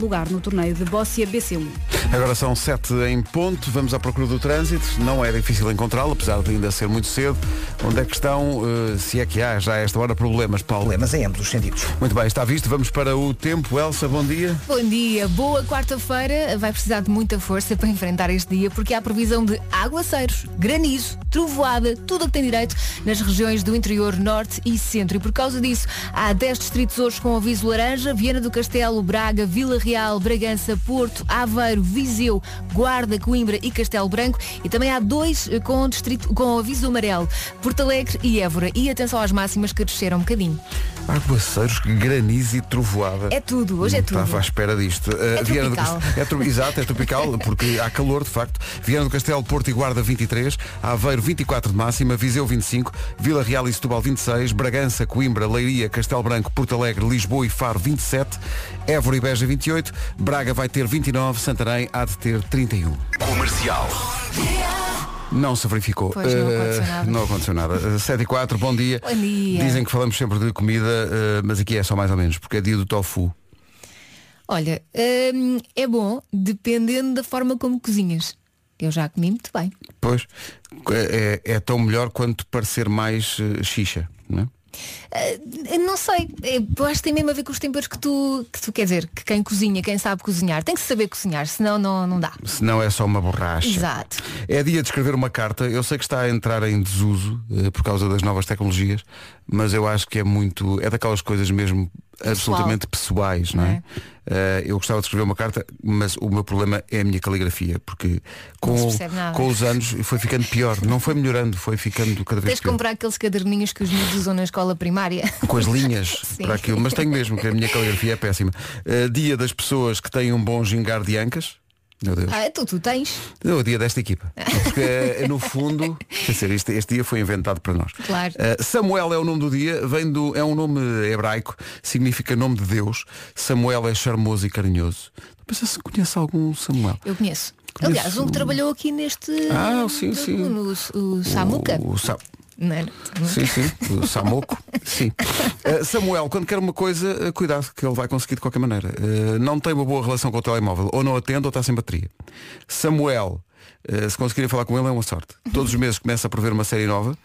lugar no torneio de Bóssia BC1. Agora são sete em ponto, vamos à procura do trânsito. Não é difícil encontrá-lo, apesar de ainda ser muito cedo. Onde é que estão, eh, se é que há já a esta hora, problemas, Paulo? Problemas em ambos os sentidos. Muito bem, está visto. Vamos para o tempo. Elsa, bom dia. Bom dia, boa quarta-feira. Vai precisar de muita força para enfrentar este dia porque há previsão de aguaceiros, granizo, trovoada, tudo o que tem direito nas regiões do interior norte e centro. E por causa disso, há 10 distritos hoje com aviso laranja, Viana do Castelo, Braga, Vila Real, Bragança, Porto, Aveiro, Viseu, Guarda, Coimbra e Castelo Branco. E também há dois eh, com, distrito, com aviso amarelo, Porto Alegre e Évora. E atenção às máximas que desceram um bocadinho. Aguaceiros, granizo e trovoada. É tudo, hoje é tudo. Estava à espera disto. Uh, Viana do tropical. Castelo- é tro- Exato, é tropical, porque há calor, de facto. Viana do Castelo, Porto e Guarda 23, Aveiro 24 de máxima, Viseu 25, Vila Real e Setúbal 26, Bragança, Coimbra, Leiria, Castelo Branco, Porto Alegre, Lisboa e Faro 27, Évora e Beja 28, Braga vai ter 29, Santarém há de ter 31. Comercial. Não se verificou. Pois, não Eh, aconteceu nada. não aconteceu nada. Eh, 7 e 4, bom dia. Bom dia. Dizem que falamos sempre de comida, eh, mas aqui é só mais ou menos, porque é dia do tofu. Olha, hum, é bom dependendo da forma como cozinhas. Eu já comi muito bem. Pois, é, é tão melhor quanto parecer mais eh, xixa, não é? Ah, não sei, eu acho que tem mesmo a ver com os temperos que tu, que tu quer dizer, que quem cozinha, quem sabe cozinhar, tem que saber cozinhar, senão não, não dá. Senão é só uma borracha. Exato. É dia de escrever uma carta. Eu sei que está a entrar em desuso eh, por causa das novas tecnologias, mas eu acho que é muito. É daquelas coisas mesmo absolutamente pessoais, não é? Eh, eu gostava de escrever uma carta, mas o meu problema é a minha caligrafia, porque com, com os anos foi ficando pior. Não foi melhorando, foi ficando cada vez Tens de comprar aqueles caderninhos que os miúdos usam na escola primária. com as linhas para aquilo, mas tenho mesmo, que a minha caligrafia é péssima. Eh, dia das pessoas que têm um bom gingar de ancas. Meu Deus. Ah, tu, tu tens? É o dia desta equipa. Porque eh, no fundo, quer dizer, este, este dia foi inventado para nós. Claro. Eh, Samuel é o nome do dia, vem do, é um nome hebraico, significa nome de Deus. Samuel é charmoso e carinhoso. Pensa se conhece algum Samuel. Eu conheço. Conheço Aliás, um que trabalhou aqui neste. Ah, sim, sim. No, o Samuca. O, o Sa- Não era? Sim, sim, o Samoco. Sim. Uh, Samuel, quando quer uma coisa, uh, cuidado, que ele vai conseguir de qualquer maneira. Uh, não tem uma boa relação com o telemóvel, ou não atende ou está sem bateria. Samuel, se conseguirem falar com ele, é uma sorte. Todos os meses começa a prever uma série nova,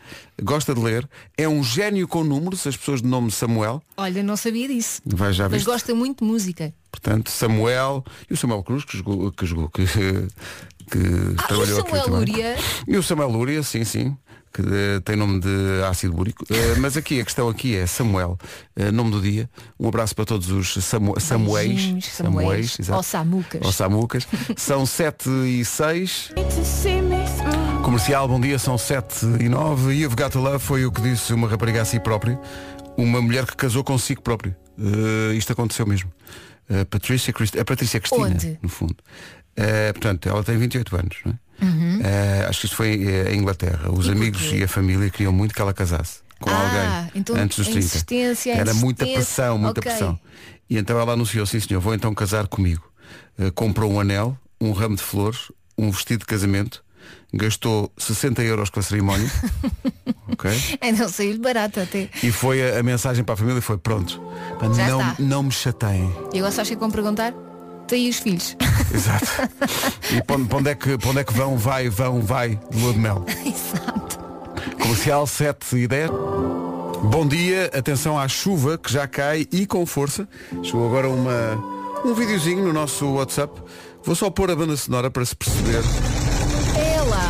gosta de ler, é um gênio com números, as pessoas de nome Samuel. Olha, não sabia disso. Vai já Mas viste? gosta muito de música. Portanto, Samuel e o Samuel Cruz, que jogou, que, jogou, que, que Ah, e trabalhou o aqui Samuel também. Lúria? E o Samuel Lúria, sim, sim, que eh, tem nome de ácido búrico. Eh, mas aqui, a questão aqui é Samuel, eh, nome do dia. Um abraço para todos os Samu Samuéis. Samuéis. Ou Samucas. Ou Samucas. São 7 e 6. Comercial, bom dia, são 7 e 9. E You've Got to Love foi o que disse uma rapariga a si própria. Uma mulher que casou consigo própria. Isto aconteceu mesmo. Eh, Patrícia Christi- a Patrícia Cristina, Onde? no fundo. Eh, portanto, ela tem 28 anos, não é? Uhum. Eh, acho que isto foi eh, em Inglaterra. Os E amigos porquê? e a família queriam muito que ela casasse com Ah, alguém então antes dos a 30. insistência, a Era muita pressão, muita Ok. pressão. E então ela anunciou, sim senhor, vou então casar comigo. Comprou um anel, um ramo de flores, um vestido de casamento, gastou 60 euros com a cerimónia. ok? É não sair barato até. E foi a, a mensagem para a família foi pronto. Não, não me chateiem. E agora é que vão perguntar? Tem os filhos. Exato. E para onde, é que, para onde é que vão, vai, vão, vai, lua de mel. Exato. Comercial 7 e 10. Bom dia, atenção à chuva que já cai e com força. Chegou agora uma, um videozinho no nosso WhatsApp. Vou só pôr a banda sonora para se perceber. Lá.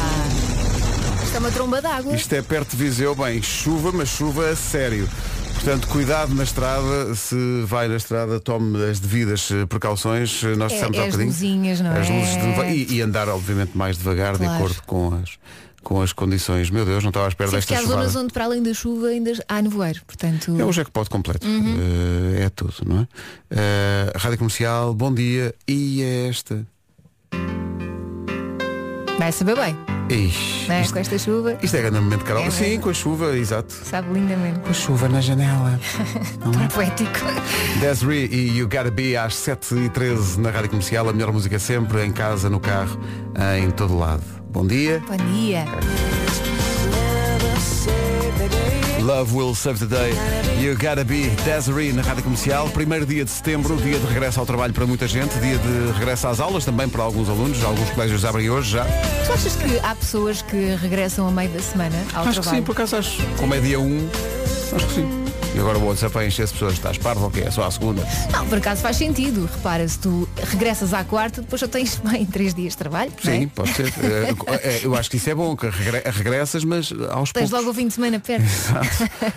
Isto é uma tromba d'água. Isto é perto de Viseu, bem, chuva, mas chuva a sério. Portanto, cuidado na estrada, se vai na estrada, tome as devidas eh, precauções. Eh, Nós É- dissemos é há as bocadinho. luzinhas, não As é? luzes de- e, e andar, obviamente, mais devagar, de Claro. acordo com as, com as condições. Meu Deus, não estava à espera Sim, porque desta há zonas onde para além da chuva ainda há nevoeiro. Portanto, É o jackpot completo. Uhum. Eh, é tudo, não é? Eh, Rádio Comercial, bom dia. E é esta. Vai saber bem. Ixi, Não é? isto, Com esta chuva, isto é grande momento de Carol. É Sim, mesmo. com a chuva, exato. sabe lindamente. Com a chuva na janela. Tão poético. Desiree e You Gotta Be às 7h13 na Rádio Comercial. A melhor música sempre, em casa, no carro, em todo lado. Bom dia. Bom dia. Love Will Save the Day. You Gotta Be Desiree na Rádio Comercial. Primeiro dia de setembro, dia de regresso ao trabalho para muita gente, dia de regresso às aulas também para alguns alunos. Alguns colégios abrem hoje já. Tu achas que há pessoas que regressam a meio da semana ao acho que trabalho? sim, por acaso acho. Como é dia 1, acho que sim. E agora o WhatsApp vai encher as pessoas. Estás parvo ou quê? É só à segunda. Não, por acaso faz sentido. Repara, se tu regressas à quarta, depois só tens bem três dias de trabalho. não é? Sim, pode ser. Eh, eh, Eu acho que isso é bom, que regre- regressas, mas aos Tens poucos. logo o fim de semana perto. Exato.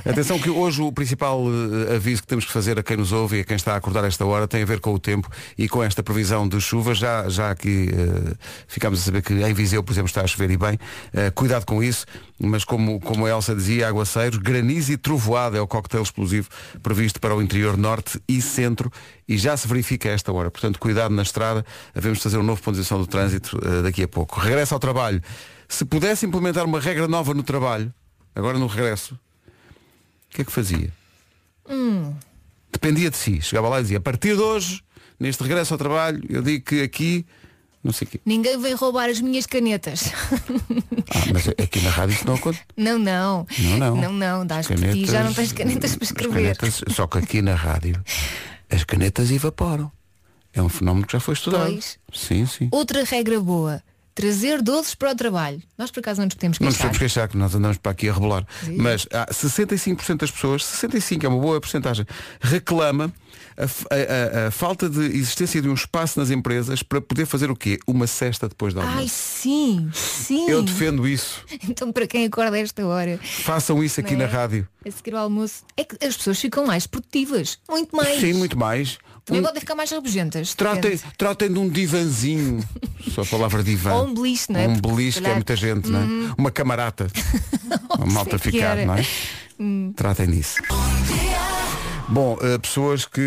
Atenção que hoje o principal eh, aviso que temos que fazer a quem nos ouve e a quem está a acordar esta hora tem a ver com o tempo e com esta previsão de chuva. Já, já aqui eh, ficámos a saber que em Viseu, por exemplo, está a chover e bem. Eh, cuidado com isso, mas como, como a Elsa dizia, aguaceiros, granizo e trovoada é o coquetel explosivo previsto para o interior norte e centro e já se verifica a esta hora. Portanto, cuidado na estrada. Havemos de fazer um novo ponto de do trânsito eh, daqui a pouco. Regresso ao trabalho. Se pudesse implementar uma regra nova no trabalho, agora no regresso, o que é que fazia? Dependia de si. Chegava lá e dizia, a partir de hoje, neste regresso ao trabalho, eu digo que aqui, não sei quê. Ninguém vem roubar as minhas canetas. Ah, mas aqui na rádio isso não acontece. Não, não. Não, não. Não, não. Dás por ti. Já não tens canetas para escrever. canetas- só que aqui na rádio, as canetas evaporam. É um fenómeno que já foi estudado. Pois. Sim, sim. Outra regra boa. Trazer doces para o trabalho. Nós por acaso não nos podemos Não nos queixar. podemos queixar que nós andamos para aqui a rebolar. Sim. Mas há 65% das pessoas, 65% é uma boa porcentagem, reclama a, a- a- falta de existência de um espaço nas empresas para poder fazer o quê? Uma cesta depois da almoço. Ai, sim, sim. Eu defendo isso. Então para quem acorda a esta hora, Façam isso aqui Não na é? rádio. a seguir ao almoço, é que as pessoas ficam mais produtivas. Muito mais. Sim, muito mais. Também Um- podem ficar mais rabugentas. tratem, tratem de um divanzinho. Só a palavra divã. Ou um beliche, não é? Um beliche que é muita gente, não é? Uma camarata. Uma malta ficar, não é? Tratem disso. Bom, eh, pessoas que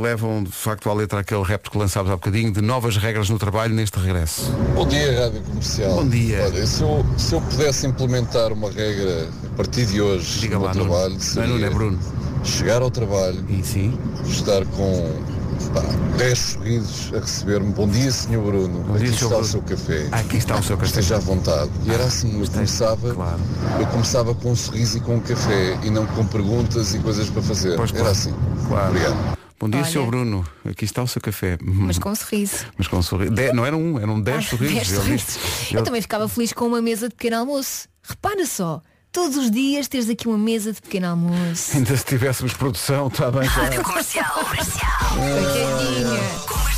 levam de facto à letra aquele repto que lançámos há bocadinho de novas regras no trabalho neste regresso. Bom dia, Rádio Comercial. Bom dia. Olha, se eu, se eu pudesse implementar uma regra a partir de hoje Diga no lá, meu Nuno. trabalho, Não é seria Nuno, é Bruno. chegar ao trabalho, E sim. estar com 10 sorrisos a receber-me. Bom dia, Sr. Bruno. Bom Aqui dia, está Sr. o Bruno. seu café. Aqui está o seu café. Esteja à vontade. E era assim, eu começava, claro. eu começava com um sorriso e com um café e não com perguntas e coisas para fazer. Pois, era claro. assim. Claro. Obrigado. Bom dia, Olha. Sr. Bruno. Aqui está o seu café. Mas com um sorriso. Mas com um sorriso. De- não era um, eram 10 sorrisos. Dez sorrisos. Eu ele- também ficava feliz com uma mesa de pequeno almoço. Repara só, todos os dias teres aqui uma mesa de pequeno almoço. Ainda se tivéssemos produção, está bem. já. Comercial, comercial, Coitadinha. comercial.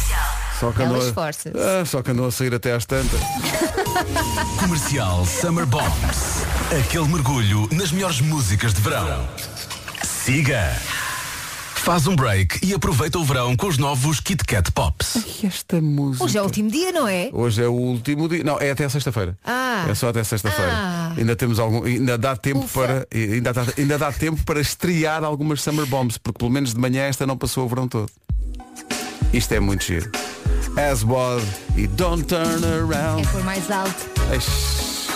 Só que andou a-. Ah, só que andou a sair até às tantas. Comercial Summer Bombs. Aquele mergulho nas melhores músicas de verão. Siga. Faz um break e aproveita o verão com os novos Kit Kat Pops. E esta música. Hoje é o último dia, não é? Hoje é o último dia. Não, é até sexta-feira. Ah. É só até sexta-feira. Ah. Ainda temos algum. Ainda dá tempo Ufa. para. Ainda dá, ainda dá tempo para estrear algumas Summer Bombs, porque pelo menos de manhã esta não passou o verão todo. Isto é muito giro. As was e Don't Turn Around. É por mais alto. Eish.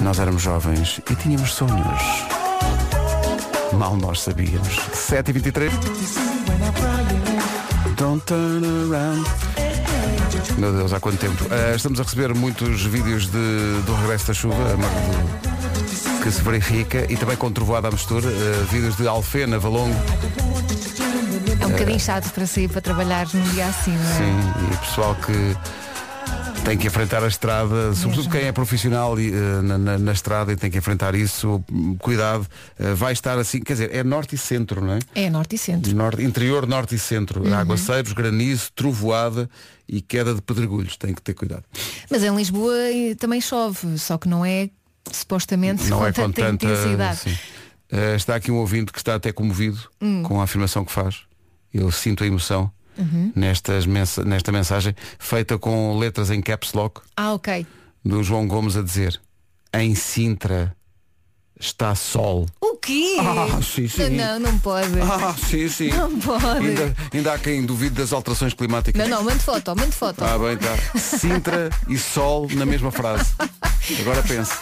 Nós éramos jovens e tínhamos sonhos. Mal nós sabíamos. 7h23. Don't turn around. Meu Deus, há quanto tempo? Ah, estamos a receber muitos vídeos de, do regresso da chuva, do- que se verifica, e também com trovoada à mistura, ah, vídeos de Alfena, Valongo, É um bocadinho chato para sair para trabalhar num dia assim, não é? Sim, e pessoal que tem que enfrentar a estrada, sobretudo quem é profissional e, eh, na, na- na estrada e tem que enfrentar isso, cuidado, eh, vai estar assim, quer dizer, é norte e centro, não é? É norte e centro. Norte, interior, norte e centro. Uhum. Aguaceiros, granizo, trovoada e queda de pedregulhos. Tem que ter cuidado. Mas em Lisboa eh, também chove, só que não é supostamente Não com é com tanta tanta. intensidade. Eh, está aqui um ouvinte que está até comovido Hum. com a afirmação que faz. Eu sinto a emoção Uhum. nestas mensa- nesta mensagem feita com letras em caps lock. Ah, ok. do João Gomes a dizer em Sintra está sol. O quê? Ah, sim, sim. Não, não pode. Ah, sim, sim. Não pode. Ainda, ainda há quem duvide das alterações climáticas. Não, não, mande foto, mande foto. Ah, bem, tá. Sintra e sol na mesma frase. Agora pense.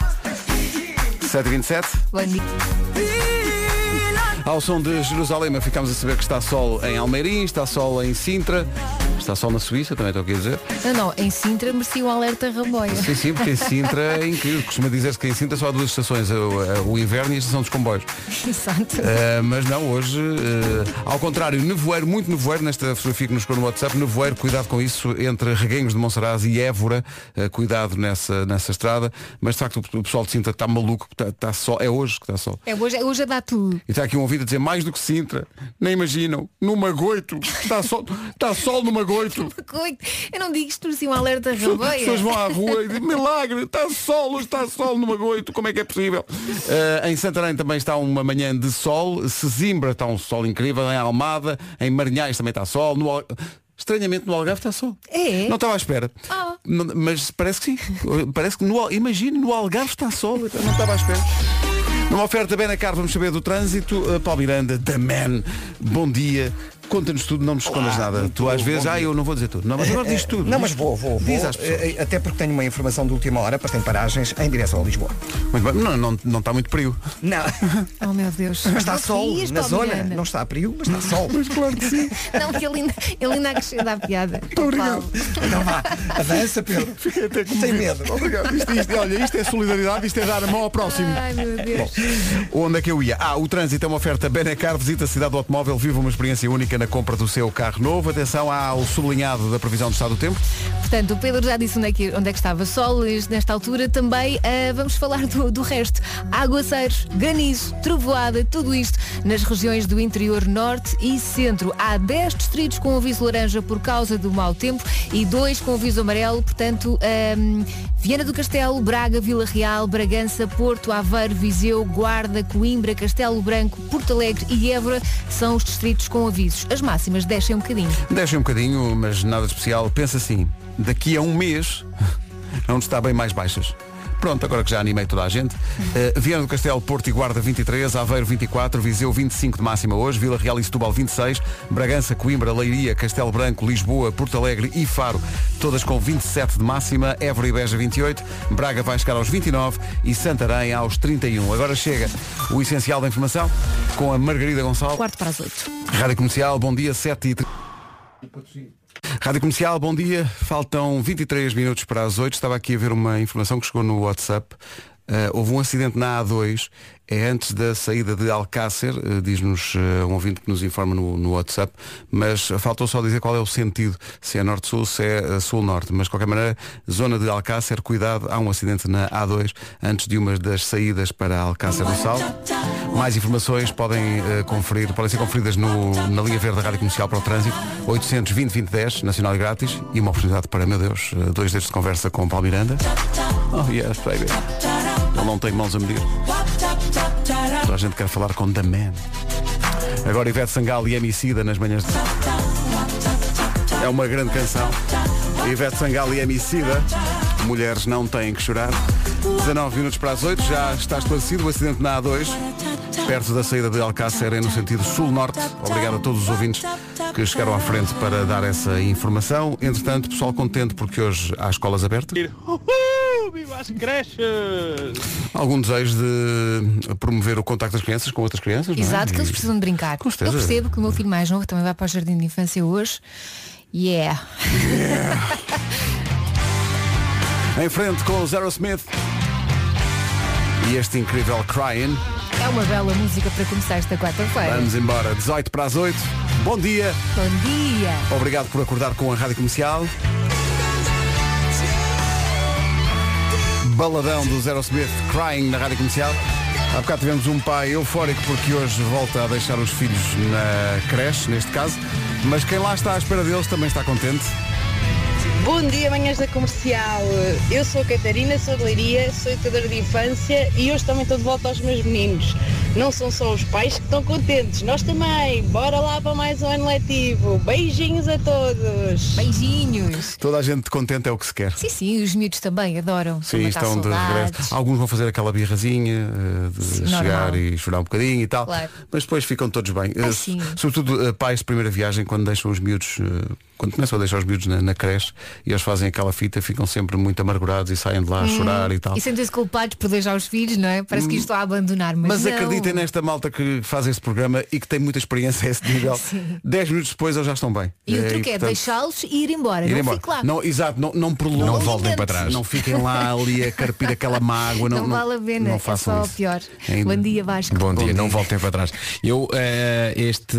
7h27. Bom dia. Ao som de Jerusalém ficamos a saber que está sol em Almeirim, está sol em Sintra, está sol na Suíça, também estou aqui a dizer. Não, não, em Sintra merecia um alerta ramboia. Sim, sim, porque em Sintra é incrível. Costuma dizer-se que em Sintra só há duas estações, o, o inverno e a estação dos comboios. Exato. Uh, mas não, hoje, uh, ao contrário, nevoeiro, muito nevoeiro, nesta fotografia que nos chegou no WhatsApp, nevoeiro, cuidado com isso, entre Reguengos de Monsaraz e Évora, uh, cuidado nessa, nessa estrada, mas de facto o, o pessoal de Sintra está maluco, está, está sol, é hoje que está sol. É hoje, é hoje a dar tudo. E está aqui um ouvido a dizer mais do que Sintra, nem imaginam, no Magoito, está sol, está sol no Magoito. Eu não digo isto assim um alerta As ramboia. pessoas vão à rua e dizem, milagre, está sol, está sol no Magoito, como é que é possível? Uh, em Santarém também está uma manhã de sol, Sesimbra está um sol incrível, em Almada, em Marinhais também está sol, no Estranhamente no Algarve está sol. É? Não estava à espera. Não- Mas parece que sim. Parece que no, imagine, no Algarve está sol. Não estava à espera. Numa oferta bem na cara, vamos saber do trânsito. Uh, Paulo Miranda, The Man, bom dia. Conta-nos tudo, não nos escondas nada. Tu às vezes, ah, eu não vou dizer tudo. Não, mas agora diz tudo. Não, Diz- mas vou, vou. Diz vou às pessoas. eh, até porque tenho uma informação de última hora para ter paragens em direção a Lisboa. Muito bem. Não, não, não está muito frio. Não, Oh meu Deus. mas está sol na zona. Não está a frio, mas está sol. Mas claro que sim. Não, que ele ainda, ele ainda acrescenta a piada. obrigado. Então vá, avança, Pedro. Fiquei até com Sem medo. Obrigado. Isto, isto- olha, isto é solidariedade, isto é dar a mão ao próximo. Ai meu Deus. Onde é que eu ia? Ah, o trânsito é uma oferta Benecar, visita a cidade do automóvel, viva uma experiência única na compra do seu carro novo. Atenção ao sublinhado da previsão do estado do tempo. Portanto, o Pedro já disse onde é que, onde é que estava sol nesta altura. Também ah, vamos falar do, do resto. Aguaceiros, granizo, trovoada, tudo isto nas regiões do interior norte e centro. Há 10 distritos com aviso laranja por causa do mau tempo e dois com aviso amarelo. Portanto, ahm, Viana do Castelo, Braga, Vila Real, Bragança, Porto, Aveiro, Viseu, Guarda, Coimbra, Castelo Branco, Porto Alegre e Évora são os distritos com avisos. As máximas descem um bocadinho. Deixem um bocadinho, mas nada especial. Pensa assim, daqui a um mês, onde está bem mais baixas. Pronto, agora que já animei toda a gente. Uh, Viana do Castelo, Porto e Guarda 23, Aveiro 24, Viseu 25 de máxima hoje, Vila Real e Setúbal 26, Bragança, Coimbra, Leiria, Castelo Branco, Lisboa, Porto Alegre e Faro, todas com 27 de máxima, Évora e Beja 28, Braga vai chegar aos 29 e Santarém aos 31. Agora chega o essencial da informação com a Margarida Gonçalves. Quarto para as oito. Rádio Comercial, bom dia, 7 e 30. Rádio Comercial, bom dia. Faltam 23 minutos para as 8. Estava aqui a ver uma informação que chegou no WhatsApp. Uh, houve um acidente na A2, é antes da saída de Alcácer, uh, diz-nos uh, um ouvinte que nos informa no, no WhatsApp, mas faltou só dizer qual é o sentido, se é norte-sul, se é uh, sul-norte. Mas de qualquer maneira, zona de Alcácer, cuidado, há um acidente na A2 antes de uma das saídas para Alcácer do Sal. Mais informações podem uh, conferir, podem ser conferidas no, na linha verde da Rádio Comercial para o Trânsito, 820 2010, nacional e grátis, e uma oportunidade para, meu Deus, dois dedos de conversa com o Paulo Miranda. Oh yes, baby. Ele não tem mãos a medir. A gente quer falar com The Man. Agora Ivete Sangalo e Emicida nas manhãs de... É uma grande canção. Ivete Sangalo e Emicida. Mulheres não têm que chorar. 19 minutos para as 8. Já está esclarecido o acidente na A2. Perto da saída de Alcácer, é no sentido sul-norte. Obrigado a todos os ouvintes que chegaram à frente para dar essa informação. Entretanto, pessoal contente porque hoje há escolas abertas. Viva as creches! Algum desejo de promover o contacto das crianças com outras crianças? não é? Exato, que eles precisam de brincar. Com certeza. Eu percebo que o meu filho mais novo também vai para o jardim de infância hoje. Yeah. Em frente com o Zero Smith e este incrível Crying. É uma bela música para começar esta quarta-feira. Vamos embora, 18 para as 8. Bom dia, Bom dia. obrigado por acordar com a Rádio Comercial. Baladão do Zero Smith, Crying na Rádio Comercial. Há bocado tivemos um pai eufórico porque hoje volta a deixar os filhos na creche, neste caso. Mas quem lá está à espera deles também está contente. Bom dia, manhãs da comercial. Eu sou a Catarina, sou de Leiria, sou educadora de infância e hoje também estou de volta aos meus meninos. Não são só os pais que estão contentes, nós também. Bora lá para mais um ano letivo. Beijinhos a todos. Beijinhos. Toda a gente contente é o que se quer. Sim, sim, os miúdos também adoram. Sim, estão de regresso. Alguns vão fazer aquela birrazinha eh, de Sim, chegar normal. e chorar um bocadinho e tal. Claro. Mas depois ficam todos bem. Ah, Eh, sim. Sobretudo eh, pais de primeira viagem, quando deixam os miúdos quando começam a deixar os miúdos na, na creche e eles fazem aquela fita, ficam sempre muito amargurados e saem de lá a chorar e tal. E sentem-se culpados por deixar os filhos, não é? Parece que isto está a abandonar, mas, Mas não. acreditem nesta malta que faz este programa e que tem muita experiência a esse nível. Sim. 10 minutos depois eles já estão bem. E o Eh, truque é portanto, deixá-los e ir embora. ir não embora. fique lá. Não, exato, não, não prolonguem. Não voltem para trás. Não fiquem lá ali a carpir aquela mágoa. Não, Não, vale a pena, Não é façam só o isso. pior. Ainda- Bom dia, Vasco. Bom dia, Bom não dia. voltem para trás. Eu, eh, este,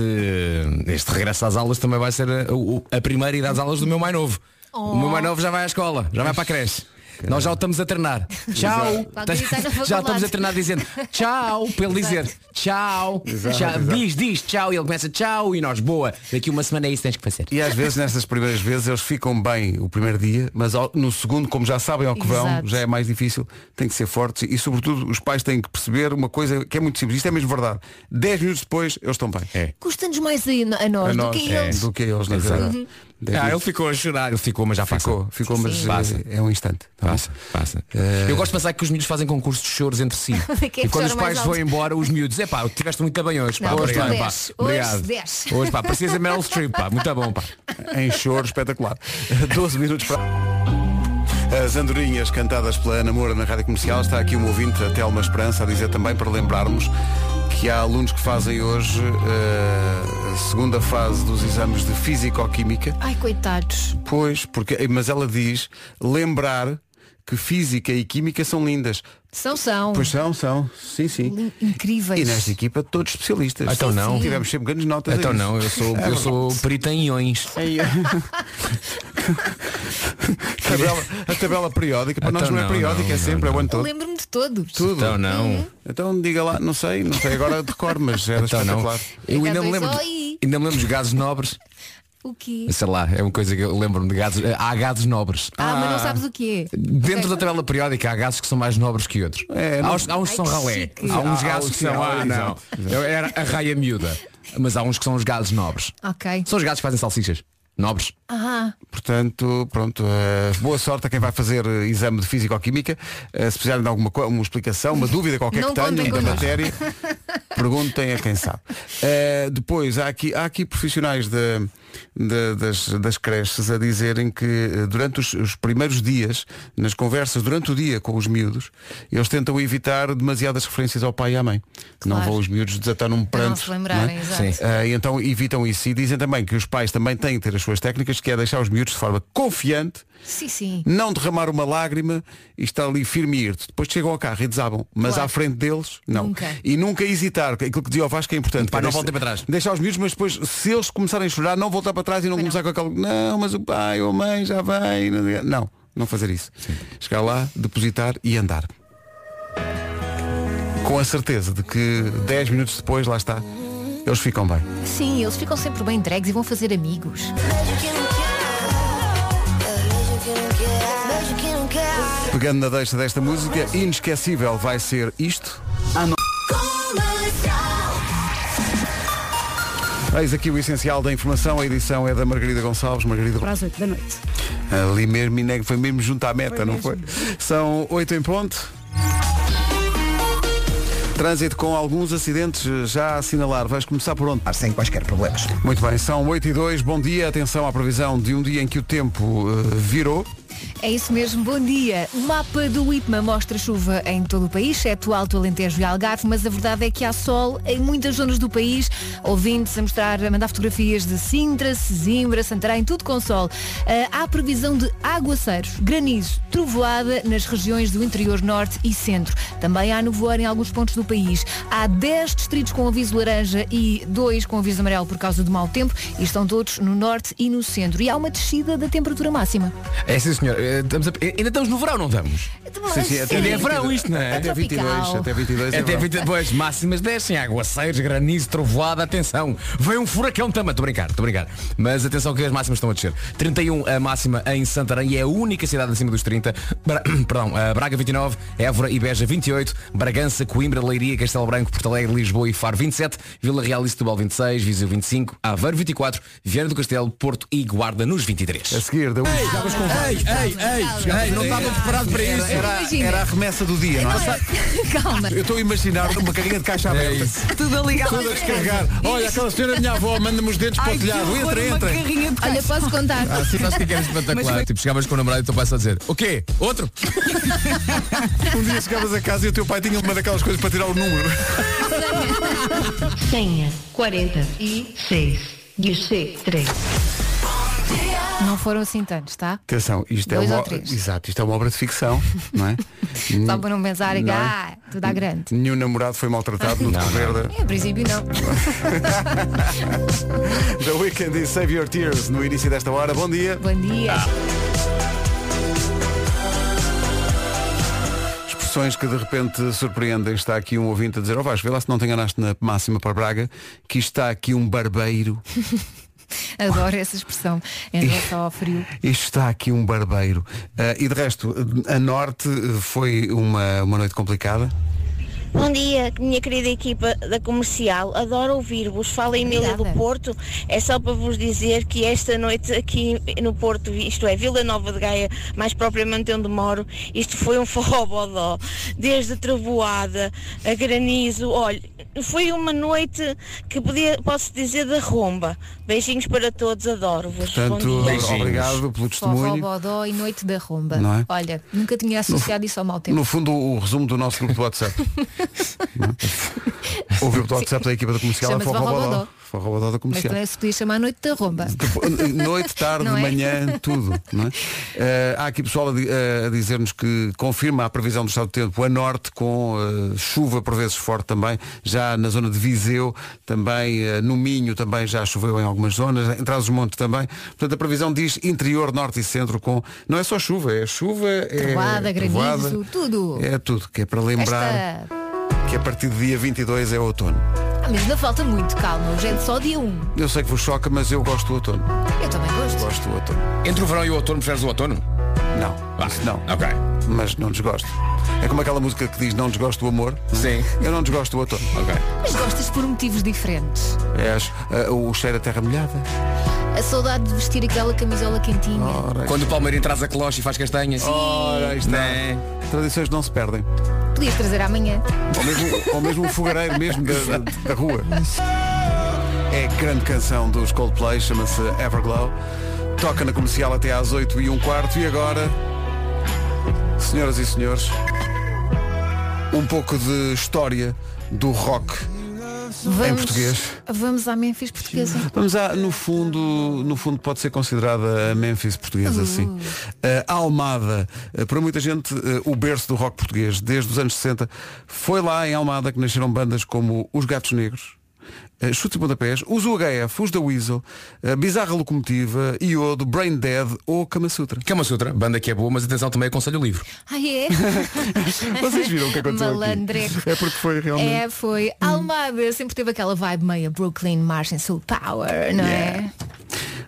este regresso às aulas também vai ser a, o- a primeira ida às aulas do meu mais novo. O meu mais novo já vai à escola, já vai para a creche. Nós já o estamos a treinar. Tchau. Na Já estamos a treinar dizendo tchau, para ele dizer tchau. tchau. Diz, diz tchau e ele começa tchau e nós, boa, daqui uma semana é isso que tens que fazer. E às vezes, nestas primeiras vezes, eles ficam bem o primeiro dia, mas ao- no segundo, como já sabem ao que vão, Exato. já é mais difícil, tem que ser fortes e, sobretudo, os pais têm que perceber uma coisa que é muito simples. Isto é mesmo verdade. 10 minutos depois, eles estão bem. É. Custa-nos mais a, a nós A do nós, que é, eles. do que eles, na Exato. verdade. Dez Ah, ele ficou a chorar, ele ficou, mas já passa. ficou, ficou, mas. Passa. eh, é um instante. tá bom? Passa, passa. Eh, Eu gosto de pensar que os miúdos fazem concursos de choros entre si. Quem e quando os pais vão embora, os miúdos, é pá, tiveste muito bem hoje. Pá, Não, hoje obrigado, pá. Hoje Obrigado. Hoje, pá, precisa Meryl Streep, pá. Muito bom, pá. em choro espetacular. 12 minutos para. As andorinhas cantadas pela Ana Moura na Rádio Comercial. Está aqui um ouvinte, a Telma Esperança, a dizer também para lembrarmos que há alunos que fazem hoje eh, a segunda fase dos exames de Físico-Química. Ai, coitados. Pois, porque, mas ela diz lembrar que Física e Química são lindas. São, são. Pois são, são. Sim, sim. Incríveis. E nesta equipa todos especialistas. Então Sim, não. sim. Tivemos sempre grandes notas. a Então não, eu sou, eu sou perita em iões. tabela, a tabela periódica, para nós Então não é não, periódica, não, é sempre, é o ano Eu todo. lembro-me de todos. Tudo. Então não. Então diga lá, não sei, não sei agora de cor, mas era Então não. Eu ainda me H2O lembro. de-. Ainda me lembro dos gases nobres. O quê? Sei lá, é uma coisa que eu lembro-me de gases. Há gases nobres. Ah, mas não sabes o que é. Dentro da tabela periódica há gases que são mais nobres que outros. É, há, uns, há uns que são ralé. Há uns Há- há gases os que são. que- Ah, não. Era a raia miúda. Mas há uns que são os gases nobres. Ok. São os gases que fazem salsichas. Nobres. Ah, Portanto, pronto, eh, boa sorte a quem vai fazer eh, exame de Físico-Química. Eh, se precisarem de alguma uma explicação, uma dúvida qualquer Não que tenham da matéria, perguntem a quem sabe. Depois, há aqui, há aqui profissionais de- de- das, das creches a dizerem que eh, durante os, os primeiros dias, nas conversas durante o dia com os miúdos, eles tentam evitar demasiadas referências ao pai e à mãe. Não Claro. vão os miúdos desatar num para não pranto. se lembrarem, não é? Ah, e então evitam isso e dizem também que os pais também têm que ter as suas técnicas, que é deixar os miúdos de forma confiante, Sim, sim. não derramar uma lágrima e estar ali firme e irto. Depois chegam ao carro e desabam, mas Claro. à frente deles, não. Nunca. E nunca hesitar, aquilo que dizia o Vasco é importante. Pá, é não deixa- voltem para trás. Deixar os miúdos, mas depois, se eles começarem a chorar, não voltar para trás e não começar com aquela. Não, mas o pai ou a mãe já vem. Não, não fazer isso. Chegar lá, depositar e andar. Com a certeza de que 10 minutos depois, lá está, eles ficam bem. Sim, eles ficam sempre bem entregues e vão fazer amigos. Pegando na deixa desta música, inesquecível vai ser isto. Eis aqui o essencial da informação, a edição é da Margarida Gonçalves. Margarida Para as 8 da noite. Ali mesmo, Ineg foi mesmo junto à meta, não foi? São 8 em ponto. Trânsito com alguns acidentes já a assinalar. Vais começar por onde? Sem quaisquer problemas. Muito bem, são 8 e 2. Bom dia, atenção à previsão de um dia em que o tempo eh, virou. É isso mesmo, bom dia. O mapa do IPMA mostra chuva em todo o país, exceto Alto Alentejo e Algarve, mas a verdade é que há sol em muitas zonas do país. Ouvintes a mostrar, a mandar fotografias de Sintra, Sesimbra, Santarém, tudo com sol. Ah, há previsão de aguaceiros, granizo, trovoada nas regiões do interior norte e centro. Também há nevoeiro em alguns pontos do país. Há 10 distritos com aviso laranja e 2 com aviso amarelo por causa do mau tempo e estão todos no norte e no centro. E há uma descida da temperatura máxima. É senhor. Eh, Estamos a- Ainda estamos no verão, não estamos? Sim, sim, até Ainda é 22, verão isto, não é? Até 22, tropical. até 22 é Até verão. 22, máximas descem, aguaceiros, granizo, trovoada, atenção. Vem um furacão também, estou a brincar, estou a brincar. Mas atenção que as máximas estão a descer. 31 a máxima em Santarém e é a única cidade acima dos 30. Bra- Perdão, a Braga 29, Évora e Beja 28, Bragança, Coimbra, Leiria, Castelo Branco, Porto Alegre, Lisboa e Faro 27, Vila Real e Setúbal 26, Viseu 25, Aveiro 24, Viana do Castelo, Porto e Guarda nos 23. A seguir, da Ei, ei, ei, ei, não estava preparado para isso. era, era a remessa do dia, não é? Calma. Eu estou a imaginar uma carrinha de caixa É aberta. isso. Tudo a ligar. Tudo a descarregar. Olha, aquela senhora minha avó manda-me os dentes para o telhado. Entra, entra. Olha, posso contar. Ah, sim, nós que era espetacular. Tipo, chegavas com o namorado e o teu pai só a dizer, o quê? Outro? Um dia chegavas a casa e o teu pai tinha uma daquelas coisas para tirar o número. Senha 46 GC3. Não foram assim tantos, tá? Atenção, isto é Dois uma ou três. Exato, isto é uma obra de ficção, não é? Só para não pensar, é? ah, tudo à grande. Nenhum namorado foi maltratado no Verde. É, a princípio não. The Weekend e Save Your Tears no início desta hora. Bom dia. Bom dia. Expressões que de repente surpreendem. Está aqui um ouvinte a dizer, ó oh, Vasco, vê lá se não te enganaste na máxima para Braga, que está aqui um barbeiro. Adoro essa expressão em relação ao frio. Isto está aqui um barbeiro. Ah, e de resto, a norte foi uma, uma noite complicada. Bom dia, minha querida equipa da comercial. Adoro ouvir-vos. Fala Emília do. Porto. É só para vos dizer que esta noite aqui no Porto, isto é, Vila Nova de Gaia, mais propriamente onde moro, isto foi um forró-bodó. Desde trevoada, a granizo. Olha, foi uma noite que podia, posso dizer, da romba. Beijinhos para todos, adoro-vos. Portanto, obrigado pelo Fofó, testemunho. bodó e noite da rumba. Não é? Olha, nunca tinha associado isso ao mau tempo. No fundo, o resumo do nosso grupo do WhatsApp. É? o grupo do WhatsApp da equipa da comercial é Forró Bodó. Bodó. Forró Bodó da Mas comercial. também se podia chamar noite da rumba. Noite, tarde, é? manhã, tudo. É? Eh, há aqui pessoal a, di- a dizer-nos que confirma a previsão do estado do tempo a norte, com eh, chuva por vezes forte também, já na zona de Viseu, também eh, no Minho também já choveu em algumas zonas, em Trás os Montes também. Portanto, a previsão diz interior, norte e centro com. Não é só chuva, é chuva, é. Trovoada, granizo, tudo. É tudo, que é para lembrar Esta... que a partir do dia 22 é outono. Ah, mas ainda falta muito, calma. Hoje é só dia 1. Eu sei que vos choca, mas eu gosto do outono. Eu também gosto. Gosto do outono. Entre o verão e o outono, preferes o outono? Não, Ah, isso não. Ok. Mas não desgosto. É como aquela música que diz não desgosto do amor. não é? Sim. Eu não desgosto do outono. Ok. Mas gostas por motivos diferentes. É a- o cheiro a terra molhada. A saudade de vestir aquela camisola quentinha. Ora, Quando o Palmeirinho traz a cloche e faz castanhas. ora aí está. Né? Tradições não se perdem. Podias trazer amanhã. Ou mesmo, ou mesmo um fogareiro mesmo da, da- da rua. É a grande canção dos Coldplay, chama-se Everglow. Toca na comercial até às 8 e um quarto. E agora, senhoras e senhores, um pouco de história do rock em português. Vamos à Memphis portuguesa. Vamos a, no fundo, no fundo pode ser considerada a Memphis portuguesa, Uh. sim. A Almada, eh, para muita gente, eh, o berço do rock português, desde os anos 60, foi lá em Almada que nasceram bandas como Os Gatos Negros, Chutes e Pontapés, os UHF, os da Weasel, a Bizarra Locomotiva, Iodo, Brain Dead ou Kama Sutra. Kama Sutra, banda que é boa, mas atenção também aconselho o livro. Ah, é? Vocês viram o que aconteceu aqui? Malandreco. É porque foi realmente... É, foi. Almada sempre teve aquela vibe meio Brooklyn, Margin Sul Power, não é?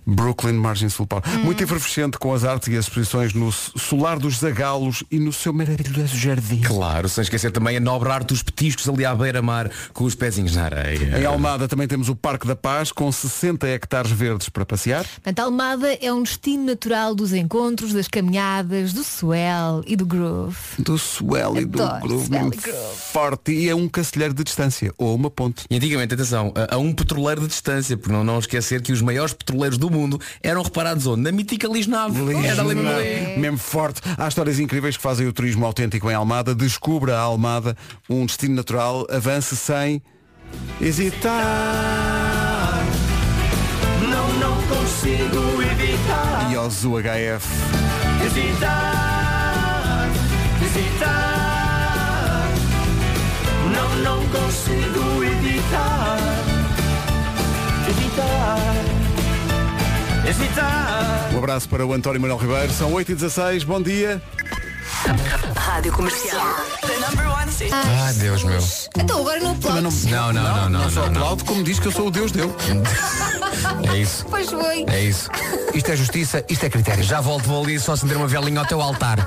Brooklyn Margin Sul Power. Muito efervescente com as artes e as exposições no Solar dos Zagalos e no seu maravilhoso jardim. Claro, sem esquecer também a nobre arte dos petiscos ali à beira-mar com os pezinhos na areia. Em Almada também temos o Parque da Paz com 60 hectares verdes para passear. Portanto, Almada é um destino natural dos encontros, das caminhadas, do swell e do groove. Do swell e do groove, swell e groove. forte e é um cancelheiro de distância ou uma ponte. E antigamente, atenção, a, a um petroleiro de distância, porque não, não esquecer que os maiores petroleiros do mundo eram reparados onde? Na mítica Lisnave. Era ali mesmo. Mesmo forte. Há histórias incríveis que fazem o turismo autêntico em Almada. Descubra a Almada, um destino natural. Avance sem hesitar. Não, não consigo evitar. E aos UHF. Hesitar, hesitar. Não, não consigo evitar. Evitar, hesitar. Um abraço para o António Manuel Ribeiro. São 8h16. Bom dia. Rádio Comercial. Ai, Deus meu. Então agora não aplaudes. Não, não, não, não. Não só não, não. aplaudo, como diz que eu sou o Deus dele. É isso. Pois foi. É isso. Isto é justiça, isto é critério. Já volto, vou ali só acender uma velinha ao teu altar.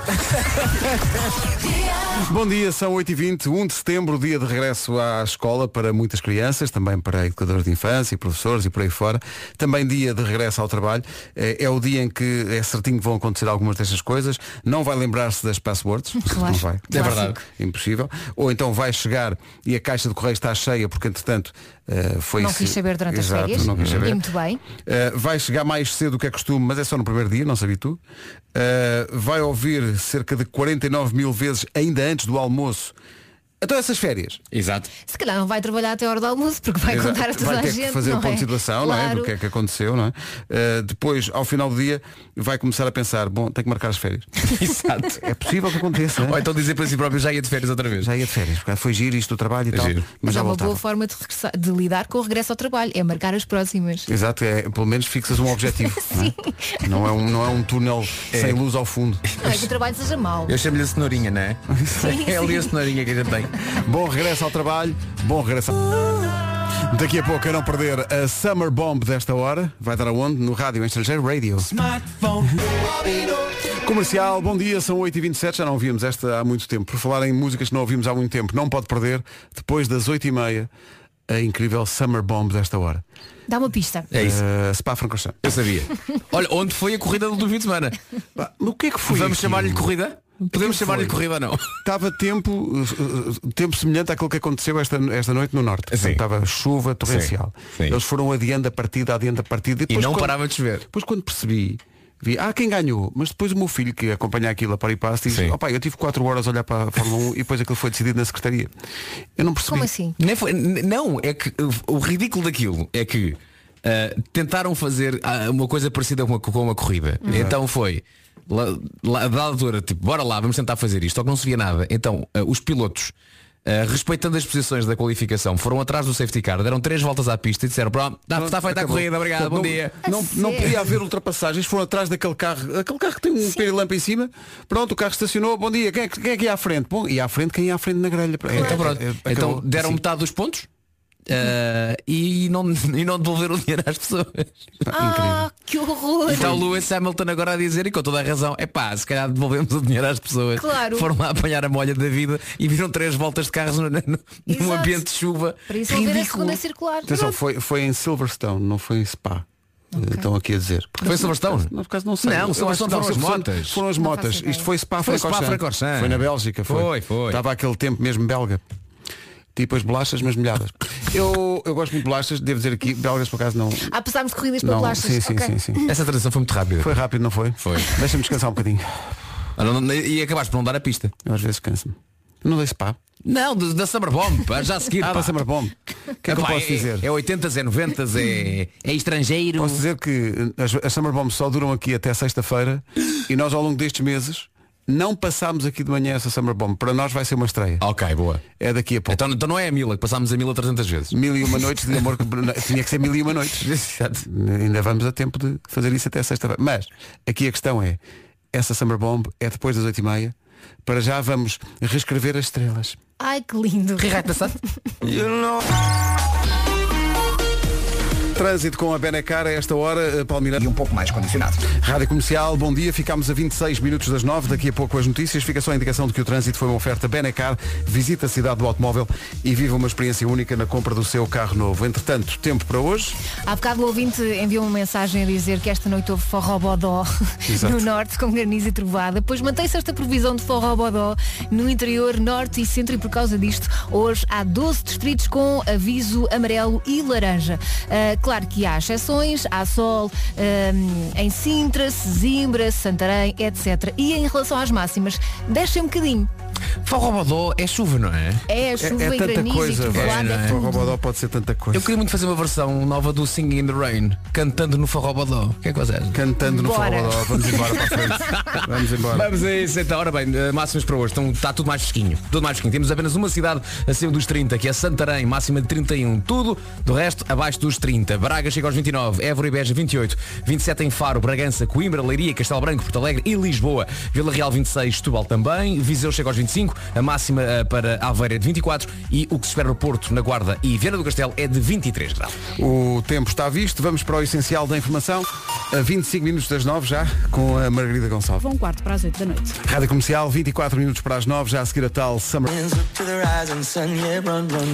Bom dia, são 8h20, 1 de setembro, dia de regresso à escola para muitas crianças, também para educadores de infância e professores e por aí fora. Também dia de regresso ao trabalho. É, é o dia em que é certinho que vão acontecer algumas destas coisas. Não vai lembrar-se das passwords. Claro. Não vai. É verdade. Impossível. Ou então vai chegar e a caixa de correio está cheia porque entretanto eh, foi Não quis saber durante as Exato, férias. Não quis saber. E muito bem. Uh, vai chegar mais cedo do que é costume, mas é só no primeiro dia, não sabia tu. Uh, vai ouvir cerca de 49 mil vezes ainda antes do almoço. Então essas férias. Exato. Se calhar não vai trabalhar até a hora do almoço, porque vai Exato. contar a toda vai a ter gente. que fazer não o ponto é? de situação, não é? Claro. Do que é que aconteceu, não é? Uh, depois, ao final do dia, vai começar a pensar, bom, tenho que marcar as férias. Exato. É possível que aconteça, não Ou é? então dizer para si próprio já ia de férias outra vez. Já ia de férias, porque foi giro isto do trabalho e É tal. giro. Mas Mas já é uma voltava. boa forma de, regressar- de lidar com o regresso ao trabalho, é marcar as próximas. Exato, é, pelo menos fixas um objetivo. não, é? não é um, não é um túnel sem luz ao fundo. Não é que o trabalho seja mau. Eu chamo-lhe a cenourinha, não é? é ali a cenourinha que a gente tem. Bom regresso ao trabalho, bom regresso ao... Daqui a pouco, a não perder a Summer Bomb desta hora. Vai dar aonde? No rádio em estrangeiro, radio. Comercial, bom dia, são 8h27, já não ouvimos esta há muito tempo. Por falar em músicas que não ouvimos há muito tempo, não pode perder, depois das 8h30, a incrível Summer Bomb desta hora. Dá uma pista. É isso. Uh, Spa Francorchamps. Eu sabia. Olha, onde foi a corrida do fim de semana? O que é que foi Vamos chamar-lhe corrida? Podemos chamar-lhe corrida ou não? Estava tempo, uh, uh, tempo semelhante àquilo que aconteceu esta, esta noite no Norte. Sim. Estava chuva torrencial. Sim, sim. Eles foram adiando a partida, adiando a partida. E depois não quando- parava de chover. Depois quando percebi, vi, ah, quem ganhou? Mas depois o meu filho, que acompanha aquilo a par e passo, disse, Sim. ó pai, eu tive 4 horas a olhar para a Fórmula 1 e depois aquilo foi decidido na Secretaria. Eu não percebi. Como assim? Foi- não, é que uh, o ridículo daquilo é que uh, tentaram fazer uh, uma coisa parecida com uma, com uma corrida. Então foi da altura, tipo, bora lá, vamos tentar fazer isto, só que não se via nada. Então, uh, os pilotos, uh, respeitando as posições da qualificação, foram atrás do safety car, deram três voltas à pista e disseram, pronto, está, está feita a Acabou. corrida, obrigado, Portanto, bom não, dia. Não, A não sério? podia haver ultrapassagens, foram atrás daquele carro, aquele carro que tem um pirilampo em cima, pronto, o carro estacionou, bom dia, quem é, que- quem é que ia à frente? Bom, ia à frente quem ia à frente na grelha. Então pronto. É, é, então deram Assim. metade dos pontos uh, e, não, e não devolveram o dinheiro às pessoas. Ah, que horror! E está o Lewis Hamilton agora a dizer, e com toda a razão, é pá, se calhar devolvemos o dinheiro às pessoas. Claro. Foram lá apanhar a molha da vida e viram três voltas de carros no, no- num ambiente de chuva. Para isso ver a Ridículo. segunda circular. Atenção, foi, foi em Silverstone, não foi em Spa. Eh, Estão aqui a dizer. Foi Silverstone? Não, por não sei. Não, Silverstone foram as motas. Foram as motas. Isto foi Spa Foi. Foi na Bélgica. Foi, foi. Estava aquele tempo mesmo belga. Tipo as bolachas, mas molhadas. Eu, eu gosto muito de bolachas, devo dizer aqui, belgas por acaso não. Ah, passámos de corridas para não bolachas. sim, sim, Ok. sim, sim. Essa transição foi muito rápida. Foi rápido, não foi? Foi. Deixa-me descansar um bocadinho. Ah, não- não- E acabaste por não dar a pista. Eu às vezes canso-me. Não dei Spa. Não, da, da Summer Bomb, pá, já a seguir. Ah, pá. da Summer Bomb. O que é que eu posso dizer? É 80, é 90, é, é estrangeiro. Posso dizer que as, as Summer Bombs só duram aqui até sexta-feira e nós ao longo destes meses não passámos aqui de manhã essa Summer Bomb. Para nós vai ser uma estreia. Ok, boa. É daqui a pouco. Então, então não é a Mila, que passámos a Mila 300 vezes. Mil e uma noites de amor que tinha que ser mil e uma noites. Ainda vamos a tempo de fazer isso até sexta-feira. Mas aqui a questão é, essa Summer Bomb é depois das oito e meia. Para já vamos reescrever as estrelas. Ai, que lindo. Trânsito com a Benecar a esta hora, eh, Palmeira. E um pouco mais condicionado. Rádio Comercial, bom dia. Ficámos a 26 minutos das 9. Daqui a pouco as notícias. Fica só a indicação de que o trânsito foi uma oferta Benecar. Visita a cidade do automóvel e viva uma experiência única na compra do seu carro novo. Entretanto, tempo para hoje. Há bocado o ouvinte enviou uma mensagem a dizer que esta noite houve forró bodó Exato. no norte com granizo e trovada. Pois mantém-se esta previsão de forró bodó no interior, norte e centro e por causa disto hoje há 12 distritos com aviso amarelo e laranja. Ah, claro que há exceções, há sol ah, em Sintra, Sesimbra, Santarém, etc. E em relação às máximas, descem um bocadinho. Forrobodó é chuva, não é? É, chuva é, é e tanta granizo coisa, e trovoada, é? é O tudo. Robodó pode ser tanta coisa. Eu queria muito fazer uma versão nova do Singing in the Rain, cantando no Forrobodó. O que é que vocês? Cantando no Bora. Forrobodó. Vamos embora para a frente. Vamos embora. Vamos a isso então. Ora bem, eh, máximas para hoje. Então, está tudo mais fresquinho. Tudo mais fresquinho. Temos apenas uma cidade acima dos 30, que é Santarém, máxima de 31. Tudo do resto abaixo dos 30. Braga chega aos 29, Évora e Beja 28, 27 em Faro, Bragança, Coimbra, Leiria, Castelo Branco, Porto Alegre e Lisboa. Vila Real 26, Setúbal também. Viseu chega aos 25, a máxima eh, para Aveira é de 24 e o que se espera no Porto, na Guarda e Viana do Castelo é de 23 graus. O tempo está visto. Vamos para o essencial da informação. A 25 minutos das 9 já, com a Margarida Gonçalves. Vão um quarto para as 8 da noite. Rádio Comercial, 24 minutos para as 9, já a seguir a tal Summer.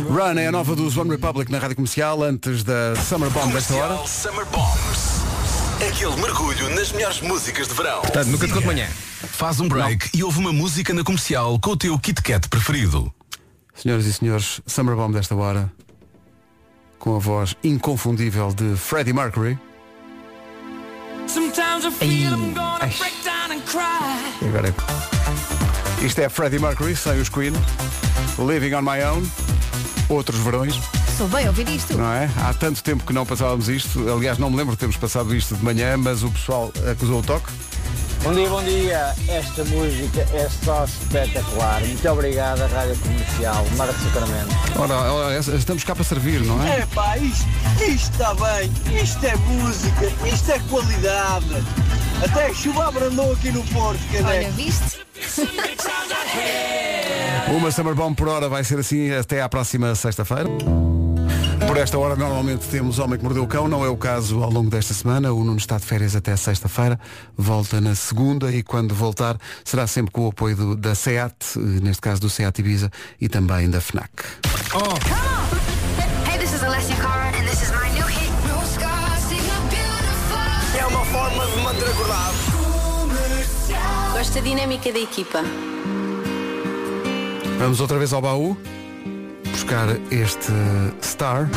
Run é a nova dos One Republic na Rádio Comercial, antes da Summer Bomb desta hora. Comercial Summer Bombs. Aquele mergulho nas melhores músicas de verão. Portanto, nunca te conto manhã. Faz um break e ouve uma música na comercial com o teu Kit Kat preferido. Senhoras e senhores, Summer Bomb desta hora, com a voz inconfundível de Freddie Mercury. Ai. E agora é... Isto é Freddie Mercury, sem os Queen, Living on My Own, outros verões, Sou bem ouvir isto. não é? Há tanto tempo que não passávamos isto, aliás não me lembro de termos passado isto de manhã, mas o pessoal acusou o toque. Bom dia, bom dia. Esta música é só espetacular. Muito obrigada, Rádio Comercial. Mar de Sacramento. Ora, ora, estamos cá para servir, não é? É pá, isto, isto está bem, isto é música, isto é qualidade. Até a chuva abrandou aqui no Porto, Olha, cadê? viste? Uma Summer Bomb por hora vai ser assim até à próxima sexta-feira. Por esta hora normalmente temos Homem que Mordeu o Cão, não é o caso ao longo desta semana. O Nuno está de férias até sexta-feira, volta na segunda e quando voltar será sempre com o apoio do- da SEAT, neste caso do SEAT Ibiza e também da FNAC. Hey, Da dinâmica da equipa. Vamos outra vez ao baú buscar este Star.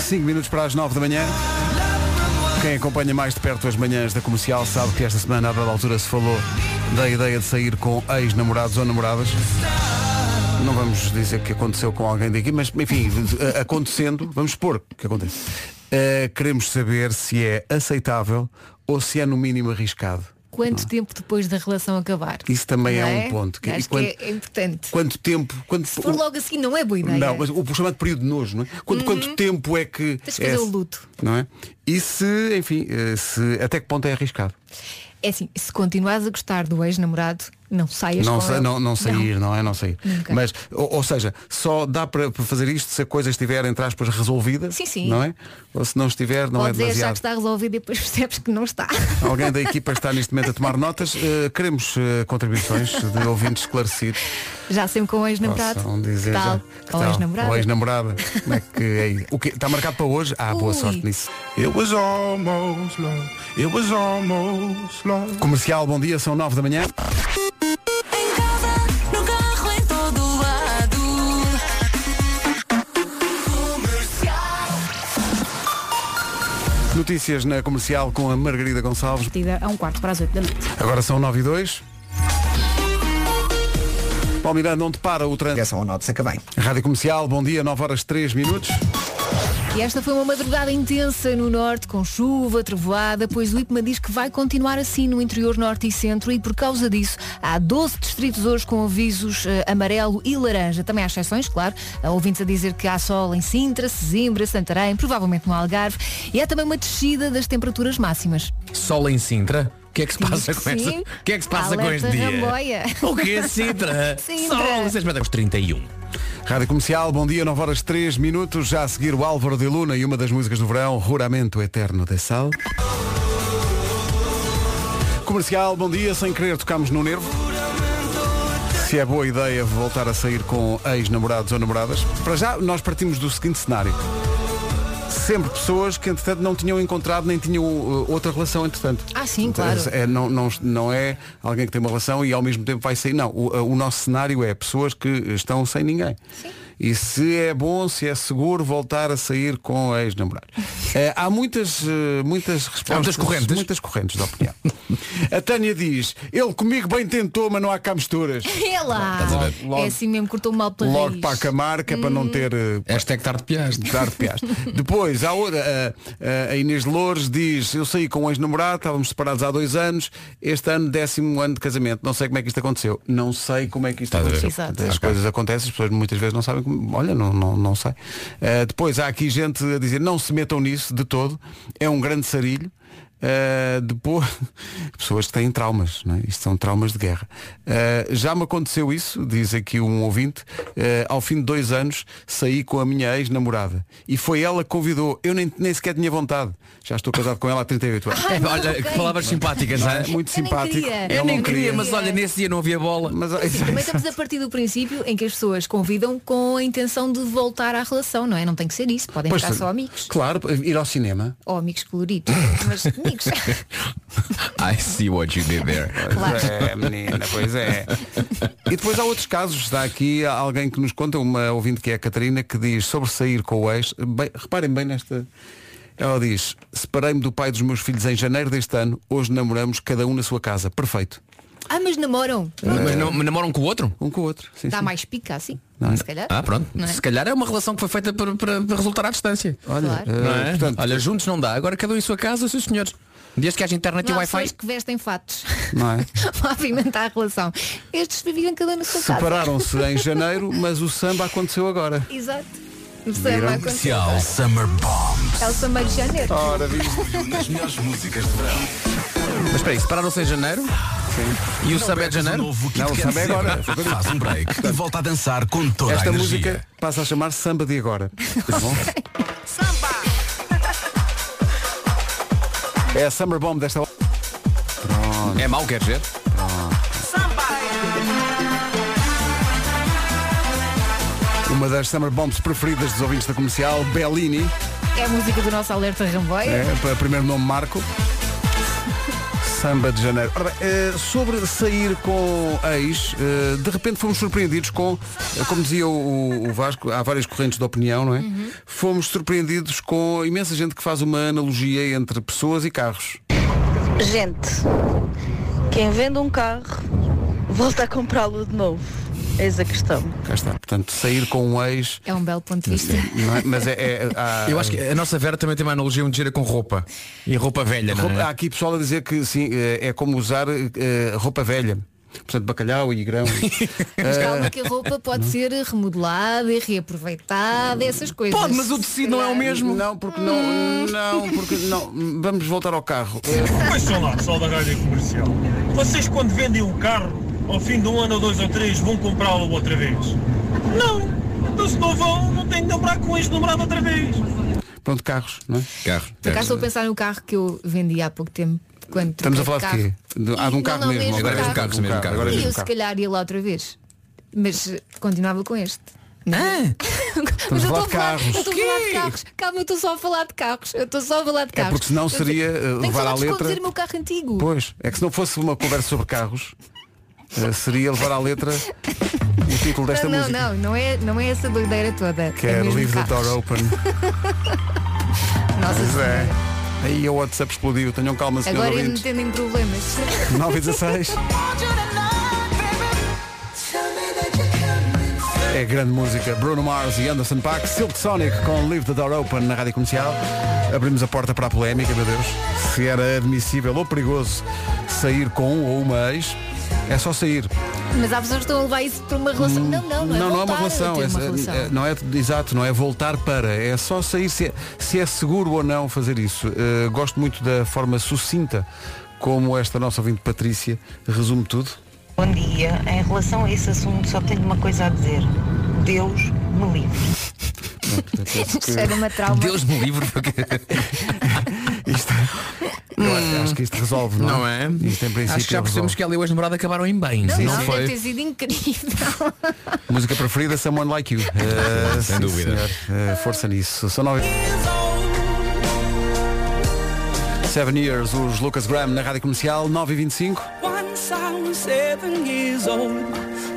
5 minutos para as 9 da manhã. Quem acompanha mais de perto as manhãs da comercial sabe que esta semana, a dada altura, se falou da ideia de sair com ex-namorados ou namoradas. Não vamos dizer que aconteceu com alguém daqui, mas enfim, acontecendo, vamos supor que acontece. Eh, queremos saber se é aceitável ou se é no mínimo arriscado. Quanto tempo depois da relação acabar? Isso também Não é um ponto. Que- Acho e que quanto- é, é importante. Quanto tempo? Quanto, Se for logo assim não é boa ideia. não, mas o chamado período de nojo, não é? Quanto, quanto tempo é que. Uhum. Tens que é, fazer o luto. Não é? E se, enfim, eh, se, até que ponto é arriscado? É assim, se continuares a gostar do ex-namorado, não saias Não, sa- não, não sair, não, é? Não sair. Nunca. Mas, ou, ou seja, só dá para fazer isto se a coisa estiver, entre aspas, resolvida. Sim, sim. Não é? Ou se não estiver, não Podes é achar demasiado. que está resolvido e depois percebes que não está. Alguém da equipa está neste momento a tomar notas. Eh, queremos eh, contribuições de ouvintes esclarecidos. Já sempre com o ex-namorado. Dizer Tal, já. com Que o tal? ex-namorado. Ou ex-namorada. Como é que é isso? O quê? Está marcado para hoje? Ah, boa Ui. sorte nisso. It was almost love. It was almost love. Comercial, bom dia, são 9 da manhã. Notícias na comercial com a Margarida Gonçalves. Partida a um quarto para as 8 da noite. Agora são 9 e 2. Paulo Miranda, onde para o trânsito? Direção ao norte, saca bem. Rádio Comercial, bom dia, 9 horas 3 minutos. E esta foi uma madrugada intensa no norte, com chuva, trovoada, pois o IPMA diz que vai continuar assim no interior norte e centro e por causa disso há 12 distritos hoje com avisos eh, amarelo e laranja. Também há exceções, claro. Há ouvintes a dizer que há sol em Sintra, Sesimbra, Santarém, provavelmente no Algarve. E há também uma descida das temperaturas máximas. Sol em Sintra. O que é que se passa com sim. O que é que se passa com Alerta este dia? Ramboia. O que é Sintra? Sintra. Sol, vocês metem os 31. Rádio Comercial, bom dia, 9 horas 3 minutos. Já a seguir o Álvaro de Luna e uma das músicas do verão, Juramento Eterno de Sal. Comercial, bom dia, sem querer tocamos no nervo. Se é boa ideia voltar a sair com ex-namorados ou namoradas. Para já, nós partimos do seguinte cenário. Sempre pessoas que, entretanto, não tinham encontrado nem tinham uh, outra relação, entretanto. Ah, sim, claro. É, não, não, não é alguém que tem uma relação e ao mesmo tempo vai sair. Não, o, o nosso cenário é pessoas que estão sem ninguém. E se é bom, se é seguro voltar a sair com a ex-namorado. Eh, há muitas, eh, muitas respostas. muitas correntes. Muitas correntes de opinião. a Tânia diz, ele comigo bem tentou, mas não há cá misturas. É lá. A ver? Logo- é assim mesmo, cortou mal pela Logo raiz. para acamar, que é para não ter. eh, Hashtag tarde de piaste. Dar de piaste. Depois, há outra, a, a Inês Loures diz, eu saí com um ex-namorado, estávamos separados há dois anos, este ano, décimo ano de casamento. Não sei como é que isto aconteceu. Não sei como é que isto a ver? aconteceu. Exato. As coisas acontecem, as pessoas muitas vezes não sabem. Olha, não, não, não sei. Uh, depois há aqui gente a dizer, não se metam nisso de todo. É um grande sarilho. Uh, depois pessoas que têm traumas não é? isto são traumas de guerra Uh, já me aconteceu isso diz aqui um ouvinte uh, ao fim de dois anos saí com a minha ex-namorada e foi ela que convidou eu nem, nem sequer tinha vontade já estou casado com ela há 38 anos É, olha, que palavras simpáticas, não é? muito Eu nem simpático queria. Ele Eu nem não queria, mas olha, nesse dia não havia bola. mas, Também estamos a partir do princípio em que as pessoas convidam com a intenção de voltar à relação, não é? Não tem que ser isso. Podem Pois, ficar só amigos. claro ir ao cinema Ou amigos coloridos. Mas amigos. I see what you did there. Claro. É, menina, pois é. E depois há outros casos. Está aqui alguém que nos conta, uma ouvinte que é a Catarina, que diz sobre sair com o ex. Bem, reparem bem nesta. Ela diz, separei-me do pai dos meus filhos em janeiro deste ano, hoje namoramos cada um na sua casa. Perfeito. Ah, mas namoram. Mas não, namoram com o outro? Um com o outro. Sim, Dá sim. mais pica assim. Não é? Se calhar. Ah, pronto. Não é? Se calhar é uma relação que foi feita para, para- para resultar à distância. Olha, Claro. eh, Não é? portanto, Olha, juntos não dá. Agora cada um em sua casa, seus senhores. Desde que haja internet Não e há Wi-Fi. pessoas que vestem fatos não é? para apimentar a relação. Estes vivem cada um na sua casa. Separaram-se em janeiro, mas o samba aconteceu agora. Exato. O samba aconteceu. Especial Summer Bombs. É o samba de janeiro. Ora, visto. Nas melhores músicas de verão. Mas espera aí, separaram-se em janeiro? E o samba é de janeiro? Novo Não, o Kat samba é agora. Faz um break e volta a dançar com toda Esta a energia. música passa a chamar Samba de Agora. Tá bom? É a Summer Bomb desta hora. É mau, quer dizer? Uma das Summer Bombs preferidas dos ouvintes da comercial, Bellini. É a música do nosso alerta Ramboia. É, para primeiro nome Marco. Samba de Janeiro. Ora bem, eh, sobre sair com ex, eh, de repente fomos surpreendidos com, eh, como dizia o, Vasco, há várias correntes de opinião, não é? Fomos surpreendidos com imensa gente que faz uma analogia entre pessoas e carros. Gente, quem vende um carro volta a comprá-lo de novo. Eis a questão. Cá está. Portanto, sair com um ex. É um belo ponto de vista. é? Mas é. é- há- Eu acho que a nossa Vera também tem uma analogia muito gira com roupa. E roupa velha, não Roupa- é? Há aqui pessoal a dizer que sim, eh, é como usar eh, roupa velha. Portanto, bacalhau e grão. Mas Eh, calma que a roupa pode ser remodelada e reaproveitada, essas coisas. Pode, mas o tecido não é o mesmo. Não, porque não, não, porque não. Vamos voltar ao carro. Ouçam lá, pessoal da rádio comercial. Vocês quando vendem um carro, ao fim de um ano ou dois ou três, vão comprá-lo outra vez? Não! Então se não vão, não têm de comprar com este namorado outra vez. Pronto, carros, não é? Carro. Por acaso estou a pensar no carro que eu vendi há pouco tempo. Quando Estamos a falar de quê? Ah, de um Não, carro não, mesmo. Agora é mesmo carro. mesmo. Agora é E mesmo eu se calhar ia lá outra vez. Mas continuava com este. Mas a eu falar estou de carros. Eu estou a falar de carros. Calma, eu estou só a falar de carros. Eu estou só a falar de É carros. porque senão Eu seria eh, tenho que levar falar à de letra. conduzir o meu carro antigo. Pois, é que se não fosse uma conversa sobre carros, eh, seria levar à letra o título desta não, não, música. não, não é, não é essa doideira toda. Que é mesmo Leave the. Door Open. Nossa Pois é. Aí o WhatsApp explodiu. Tenham calma, senhores Agora ouvintes. metendo em problemas. 9 e 16. É grande música. Bruno Mars e Anderson Paak. Silk Sonic com Leave the Door Open na rádio comercial. Abrimos a porta para a polémica, meu Deus. Se era admissível ou perigoso sair com um ou uma ex, é só sair. Mas há pessoas que estão a levar isso para uma relação. Não, não, não é não, não é uma relação, é, uma relação. é- não é exato, não é voltar para, é só sair se é, se é seguro ou não fazer isso. Uh, gosto muito da forma sucinta como esta nossa ouvinte Patrícia resume tudo. Bom dia. Em relação a esse assunto, só tenho uma coisa a dizer. Deus me livre. Isto era uma trauma. Deus me livre. Isto, eu acho- que isto resolve, não, Não é? Isto em princípio Acho que já percebemos resolve. que ela e o ex-namorado acabaram em bem. Não, Sim, não deve foi? ter sido incrível. Música preferida, Someone Like You. Uh, Sem sim, dúvida. Uh, força nisso. São nove... Seven Years, os Lucas Graham na Rádio Comercial, 9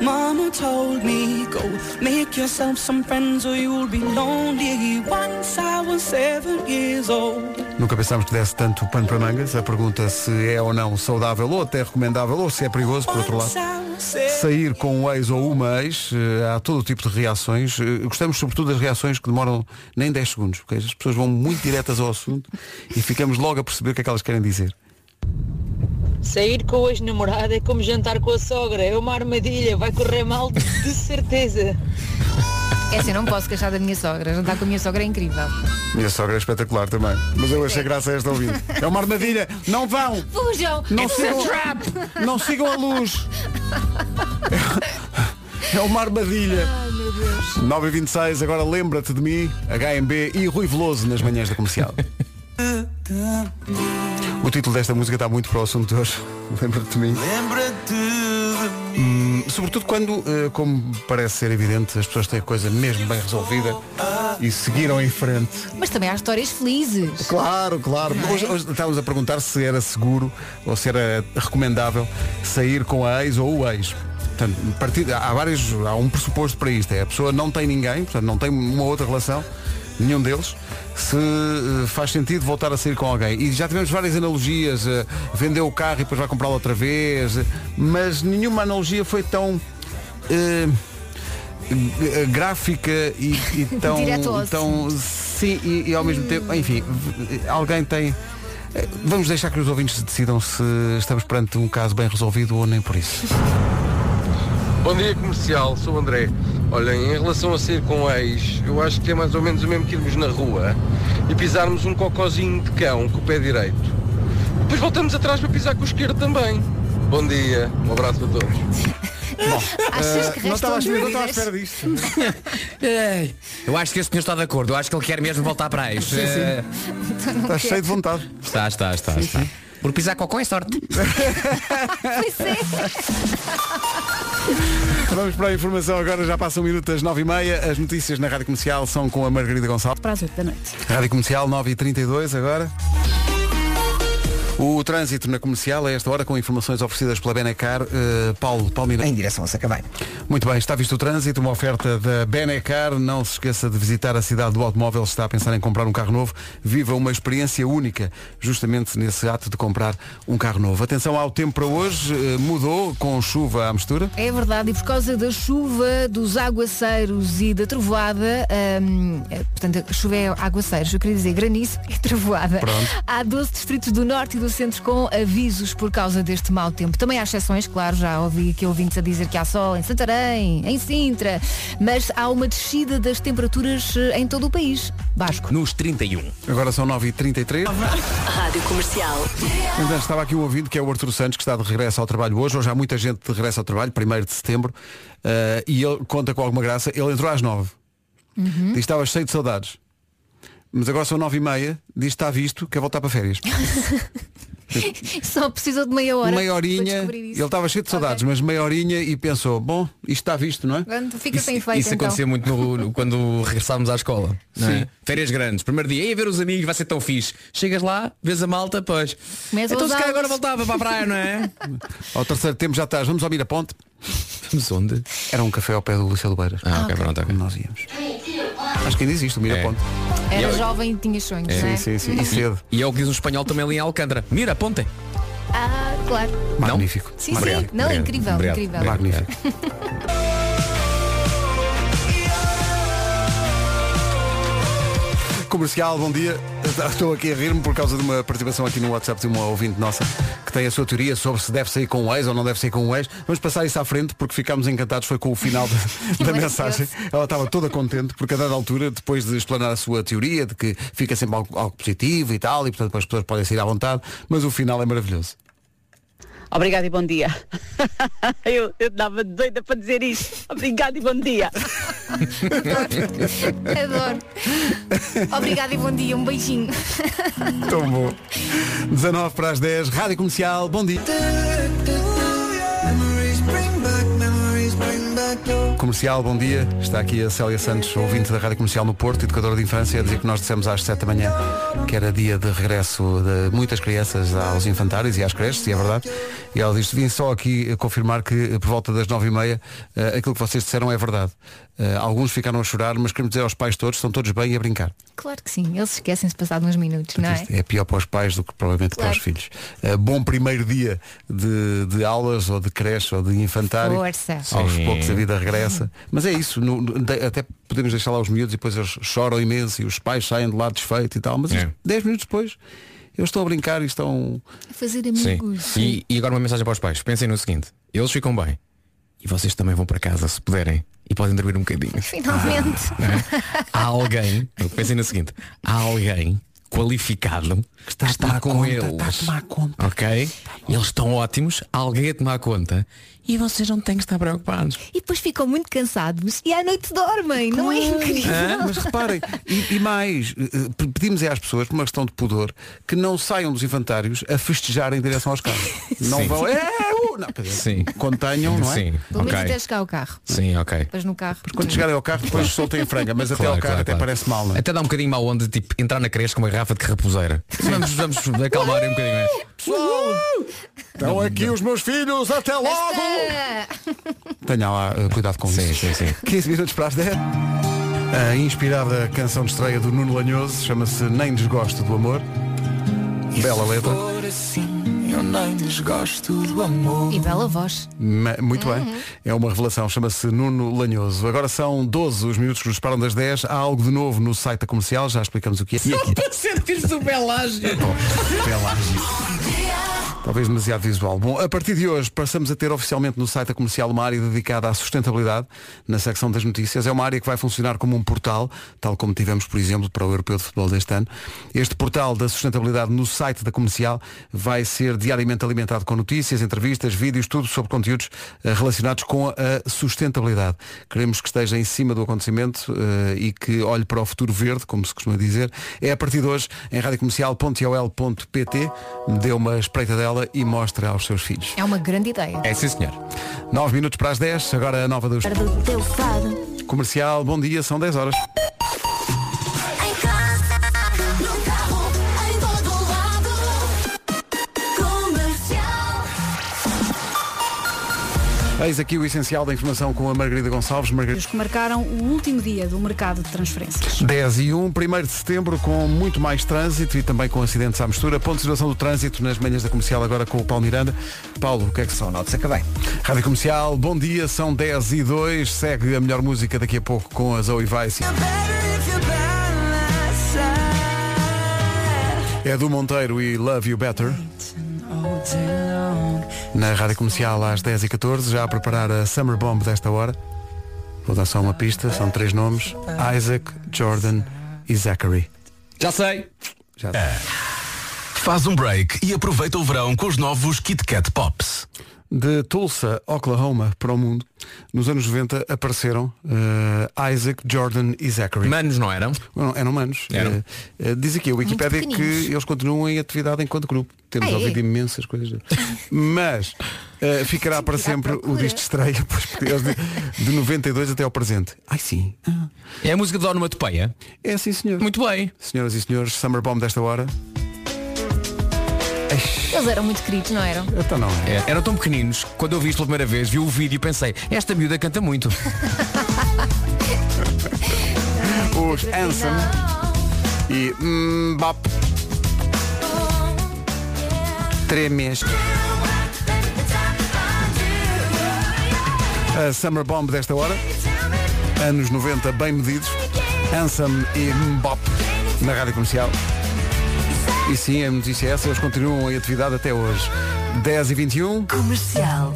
25 Once I was seven years old. Mama told me, go make yourself some friends or you'll be lonely. Once I was seven years old. Nunca pensámos que desse tanto pano para mangas. A pergunta se é ou não saudável ou até recomendável ou se é perigoso, por outro lado. Sair com um ex ou uma ex, eh, há todo tipo de reações. Eh, Gostamos sobretudo das reações que demoram nem 10 segundos, porque as pessoas vão muito diretas ao assunto e ficamos logo a perceber o que é que elas querem dizer. Sair com o ex-namorado é como jantar com a sogra. É uma armadilha, vai correr mal de certeza. É assim, não posso queixar da minha sogra. Jantar com a minha sogra é incrível. Minha sogra é espetacular também. Mas eu achei graça a esta ouvinte. É uma armadilha. Não vão! Fujam! Não It's sigam, trap! não sigam a luz. É uma armadilha. Ai, meu Deus. 9 e 26 agora lembra-te de mim, HMB e Rui Veloso nas manhãs da comercial. O título desta música está muito para o assunto de hoje. Lembra-te de mim. Hum, sobretudo quando, eh, como parece ser evidente, as pessoas têm a coisa mesmo bem resolvida e seguiram em frente. Mas também há histórias felizes. Claro, claro. Hoje, hoje estávamos a perguntar se era seguro ou se era recomendável sair com a ex ou o ex. Portanto, há vários, há um pressuposto para isto. É a pessoa não tem ninguém, portanto não tem uma outra relação, nenhum deles, se eh, faz sentido voltar a sair com alguém. E já tivemos várias analogias, eh, vendeu o carro e depois vai comprá-lo outra vez, eh, mas nenhuma analogia foi tão g- gráfica e, e tão, tão sim e, e ao mesmo tempo, enfim, alguém tem. Vamos deixar que os ouvintes decidam se estamos perante um caso bem resolvido ou nem por isso. Bom dia comercial, sou o André. Olhem, em relação a sair com o ex, eu acho que é mais ou menos o mesmo que irmos na rua e pisarmos um cocózinho de cão com o pé direito. Depois voltamos atrás para pisar com o esquerdo também. Bom dia, um abraço a todos. Achas que Eh, não estava à espera- não estava à espera disto. Ei, Eu acho que esse senhor está de acordo. Eu acho que ele quer mesmo voltar para ex. Sim, sim. Eh, Está cheio de vontade. Está, está, está. está. Por pisar cocó é sorte. Vamos para a informação agora, já passa um minuto das 9h30. As notícias na Rádio Comercial são com a Margarida Gonçalves. Para as 8 da noite. Rádio Comercial 9h32 agora. O trânsito na comercial a esta hora com informações oferecidas pela Benecar. Eh, Paulo Palmeira. Em direção a Sacavém. Muito bem, está visto o trânsito, uma oferta da Benecar. Não se esqueça de visitar a cidade do automóvel. Se está a pensar em comprar um carro novo, viva uma experiência única, justamente nesse ato de comprar um carro novo. Atenção ao tempo para hoje, eh, mudou com chuva à mistura. É verdade, e por causa da chuva, dos aguaceiros e da trovoada, hum, é, portanto, a chuva é aguaceiros, eu queria dizer granizo e trovoada. Pronto. Há 12 distritos do norte e do centro com avisos por causa deste mau tempo. Também há exceções, claro, já ouvi aqui ouvintes a dizer que há sol em Santarém, em Sintra, mas há uma descida das temperaturas eh, em todo o país. Vasco. Nos 31. Agora são 9h33. Rádio Comercial. Então, estava aqui um ouvinte que é o Arturo Santos, que está de regresso ao trabalho hoje. Hoje há muita gente de regresso ao trabalho, 1 de setembro, eh, e ele conta com alguma graça. Ele entrou às 9 Diz que estava cheio de saudades. Mas agora são 9 e meia, diz que está visto, quer voltar para férias. Só precisou de meia hora. meia horinha, ele isso. estava cheio de saudades, mas meia horinha e pensou, bom, isto está visto, não é? Pronto, Fica sem efeito Isso então. acontecia muito no- no- quando regressávamos à escola. não é? Sim. Férias grandes. Primeiro dia, ia ver os amigos, vai ser tão fixe. Chegas lá, vês a malta, pois. Começam então se calhar agora voltava para a praia, não é? Ao terceiro tempo já estás, vamos ao Miraponte. Vamos onde? Era um café ao pé do Luciano Beiras. Ah, ok, pronto, ok. Nós íamos. Acho que ainda existe o Miraponte. Era E eu- jovem e tinha sonhos, Sim, é? sim, sim. E cedo. E é o que diz um espanhol também ali em Alcântara. Mira, ponte. Ah, claro. Magnífico. Sim, Obrigado, sim. Não, obrigado, incrível, obrigado, incrível. Magnífico. Comercial, bom dia. Estou aqui a rir-me por causa de uma participação aqui no WhatsApp de uma ouvinte nossa que tem a sua teoria sobre se deve sair com um ex ou não deve sair com um ex. Vamos passar isso à frente porque ficámos encantados foi com o final da, da mensagem. Ela estava toda contente porque a dada altura, depois de explanar a sua teoria de que fica sempre algo, algo positivo e tal, e portanto as pessoas podem sair à vontade, mas o final é maravilhoso. Obrigada e bom dia. Eu, eu dava doida para dizer isto. Obrigada e bom dia. Adoro. Obrigada e bom dia. Um beijinho. Tão bom. 19 para as 10, Rádio Comercial, bom dia. Comercial, bom dia. Está aqui a Célia Santos, ouvinte da Rádio Comercial no Porto, educadora de infância, a dizer que nós dissemos às 7 da manhã que era dia de regresso de muitas crianças aos infantários e às creches, e é verdade. E ela diz, vim só aqui confirmar que por volta das 9 e meia eh, aquilo que vocês disseram é verdade. Eh, alguns ficaram a chorar, mas queremos dizer aos pais todos, estão todos bem e a brincar. Claro que sim, eles esquecem-se passado uns minutos, não é? É pior para os pais do que provavelmente para Claro. os filhos. Bom primeiro dia de, de aulas ou de creche ou de infantário. Força. Aos poucos a vida regressa. Mas é isso, no- de- até podemos deixar lá os miúdos e depois eles choram imenso e os pais saem de lá desfeitos e tal. Mas É. isto, 10 minutos depois eles estão a brincar e estão. A fazer Sim. amigos. E, e agora uma mensagem para os pais. Pensem no seguinte, eles ficam bem. E vocês também vão para casa, se puderem. E podem dormir um bocadinho. Finalmente. não é? Há alguém, pensem no seguinte, há alguém qualificado que está, a tomar com conta, eles. está a tomar conta. Ok? Eles estão ótimos, alguém a tomar conta e vocês não têm que estar preocupados. E depois ficam muito cansados e à noite dormem, não é incrível? Ah, Mas reparem, e, e mais, eh, eh, pedimos é às pessoas, por uma questão de pudor, que não saiam dos infantários a festejar em direção aos carros. Não vão. É, não, quer dizer, Sim. Contenham, não é? Sim, Pelo menos ok. até chegar ao carro. Sim, ok. Depois no carro. Quando chegarem ao carro, depois soltem a franga, mas até Claro, ao carro claro, até claro. parece mal, não é? Até dá um bocadinho mal onda, tipo, entrar na creche com uma garrafa de carrapuseira. Vamos, vamos acalmar um bocadinho. é? Pessoal, estão aqui os meus filhos, até logo! Tenha lá eh, cuidado com Sim, isso. sim, sim. 15 minutos para as 10. A inspirada canção de estreia do Nuno Lanhoso chama-se Nem Desgosto do Amor. Bela letra. Eu nem desgosto do amor. E bela voz. Ma- Muito bem. É uma revelação. Chama-se Nuno Lanhoso. Agora são 12 os minutos que nos param das 10. Há algo de novo no site da comercial. Já explicamos o que é. E aqui. Para ser do Belágio. Pelágio. Talvez demasiado visual. Bom, a partir de hoje passamos a ter oficialmente no site da comercial uma área dedicada à sustentabilidade, na secção das notícias. É uma área que vai funcionar como um portal, tal como tivemos, por exemplo, para o Europeu de Futebol deste ano. Este portal da sustentabilidade no site da comercial vai ser diariamente alimentado com notícias, entrevistas, vídeos, tudo sobre conteúdos eh, relacionados com a sustentabilidade. Queremos que esteja em cima do acontecimento eh, e que olhe para o futuro verde, como se costuma dizer. É a partir de hoje em radiocomercial.ol.pt. Dê uma espreita dela e mostre aos seus filhos. É uma grande ideia. É sim, senhor. 9 minutos para as 10, agora a nova dos comercial. Bom dia, são 10 horas. Eis aqui o essencial da informação com a Margarida Gonçalves. Margarida. Os que marcaram o último dia do mercado de transferências. 10 e 1, 1 de setembro, com muito mais trânsito e também com acidentes à mistura. Ponto de situação do trânsito nas manhãs da comercial, agora com o Paulo Miranda. Paulo, o que é que são? Notes acabei. Rádio Comercial, bom dia, são 10 e 2. Segue a melhor música daqui a pouco com a Zoe Vice. É do Monteiro e Love You Better. Na Rádio Comercial às 10h14, já a preparar a Summer Bomb desta hora. Vou dar só uma pista, são três nomes. Isaac, Jordan e Zachary. Já sei. Já Faz um break e aproveita o verão com os novos Kit Kat Pops. De Tulsa, Oklahoma, para o mundo, nos anos 90 apareceram eh, Isaac, Jordan e Zachary. Manos não eram? Não, eram manos. Eram. Eh, eh, diz aqui a Wikipédia que eles continuam em atividade enquanto grupo. Temos Ah, é? ouvido imensas coisas. Mas ficará para sempre o disco de estreia, de, de 92 até ao presente. Ai sim. É a música de Onomatopeia? É sim, senhor. Muito bem. Senhoras e senhores, Summer Bomb desta hora. Eles eram muito queridos, não eram? Então não é. É, eram tão pequeninos, quando eu vi isto pela primeira vez, vi o vídeo e pensei, esta miúda canta muito. Os Ansem e Mbap. Três A Summer Bomb desta hora. Anos 90 bem medidos. Ansem e Mbop na rádio comercial. E sim, a notícia é essa, eles continuam em atividade até hoje. 10 e 21 Comercial.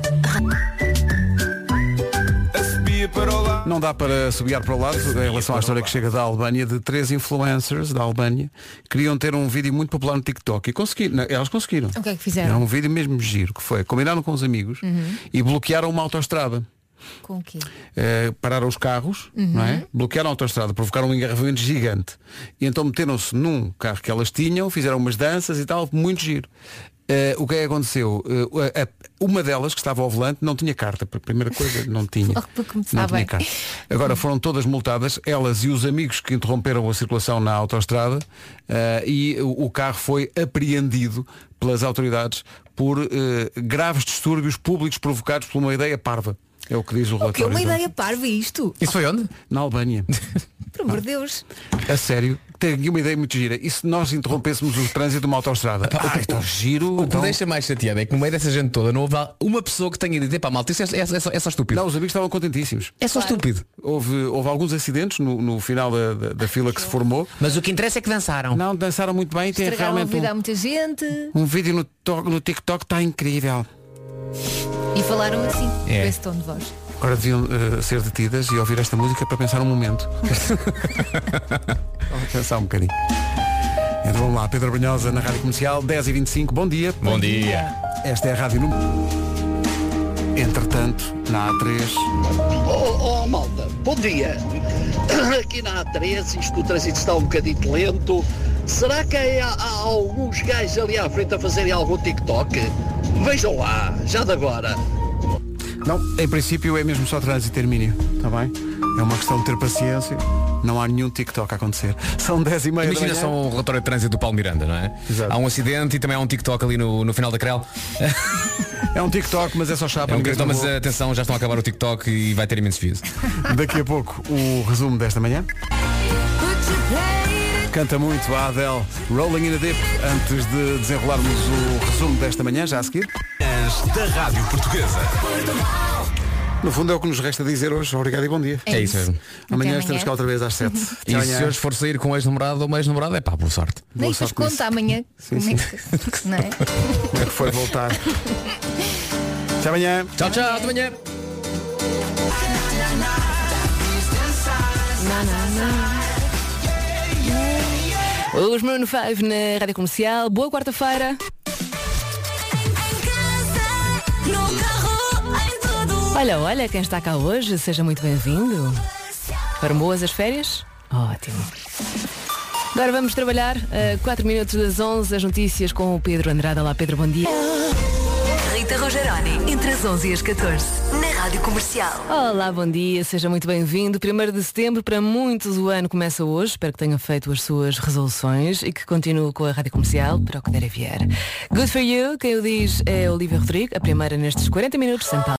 Não dá para subiar para o lado em relação à história que chega da Albânia de três influencers da Albânia queriam ter um vídeo muito popular no TikTok e conseguiram, não, elas conseguiram. O que é que Era fizeram? um vídeo mesmo giro, que foi, combinaram com os amigos Uhum. e bloquearam uma autoestrada. Com o quê? Eh, pararam os carros, Uhum. não é? bloquearam a autoestrada, provocaram um engarrafamento gigante. E então meteram-se num carro que elas tinham, fizeram umas danças e tal, muito giro. Eh, o que é que aconteceu? A- a- uma delas, que estava ao volante, não tinha carta. A primeira coisa, não tinha. Não tinha carta. Agora foram todas multadas, elas e os amigos que interromperam a circulação na autoestrada eh, e o, o carro foi apreendido pelas autoridades por graves distúrbios públicos provocados por uma ideia parva. É o que diz o O que é relatório. uma ideia parva isto? Isso foi onde? Na Albânia. Por amor de Deus. A sério, tenho uma ideia muito gira. E se nós interrompêssemos o trânsito de uma autoestrada? Ah, então giro. O que então- me deixa mais chateado é que no meio dessa gente toda não houve uma pessoa que tenha dito, epá, malta, isso é, é, é só, é só estúpido. Não, os amigos estavam contentíssimos. É só estúpido. Houve, houve alguns acidentes no, no final da, da- da fila que se formou. Mas o que interessa é que dançaram. Não, dançaram muito bem e tem Estragaram a realmente vida a um, muita gente um vídeo no, no TikTok está incrível. E falaram assim, É. com esse tom de voz. Agora deviam eh, ser detidas e ouvir esta música para pensar um momento. Vamos pensar um bocadinho. Então vamos lá, Pedro Brunhosa na Rádio Comercial, 10 e 25 bom dia. Bom dia. Esta é a Rádio Número. Entretanto, na A3. Oh, oh, malta, bom dia. Aqui na A3, isto o trânsito está um bocadinho lento. Será que há, há alguns gajos ali à frente a fazerem algum TikTok? Vejam lá, já de agora. Não, em princípio é mesmo só trânsito Hermínio, está bem? É uma questão de ter paciência, não há nenhum TikTok a acontecer. São 10 e meia da Imagina manhã. só um relatório de trânsito do Paulo Miranda, não é? Há um acidente e também há um TikTok ali no, no final da crel. É um TikTok, mas é só chapa. É um TikTok, mas atenção, já estão a acabar o TikTok e vai ter imensos views. Daqui a pouco o resumo desta manhã. Canta muito a Adele Rolling in a Dip antes de desenrolarmos o resumo desta manhã, já a seguir. Da Rádio Portuguesa. No fundo é o que nos resta dizer hoje. Obrigado e bom dia. É, isso mesmo. Amanhã estamos amanhã. cá outra vez às 7. E se hoje for sair com ex-namorado ou uma ex-namorada, é pá, boa sorte. Nem depois conta amanhã. Sim, como, É que, não é? Como é que foi voltar? Até amanhã. Tchau, tchau, até amanhã. Os Maroon 5 na Rádio Comercial. Boa quarta-feira. Olha, olha quem está cá hoje. Seja muito bem-vindo. Foram boas as férias? Ótimo. Agora vamos trabalhar. 4 minutos das 11, as notícias com o Pedro Andrada. Lá, Pedro, bom dia. Rita Rogeroni, entre as 11 e as 14, na Rádio Comercial. Olá, bom dia, seja muito bem-vindo. 1 de setembro, para muitos o ano começa hoje. Espero que tenha feito as suas resoluções e que continue com a rádio comercial para o que der a vier. Good for you, quem o diz é Olivia Rodrigo, a primeira nestes 40 minutos sem pausa.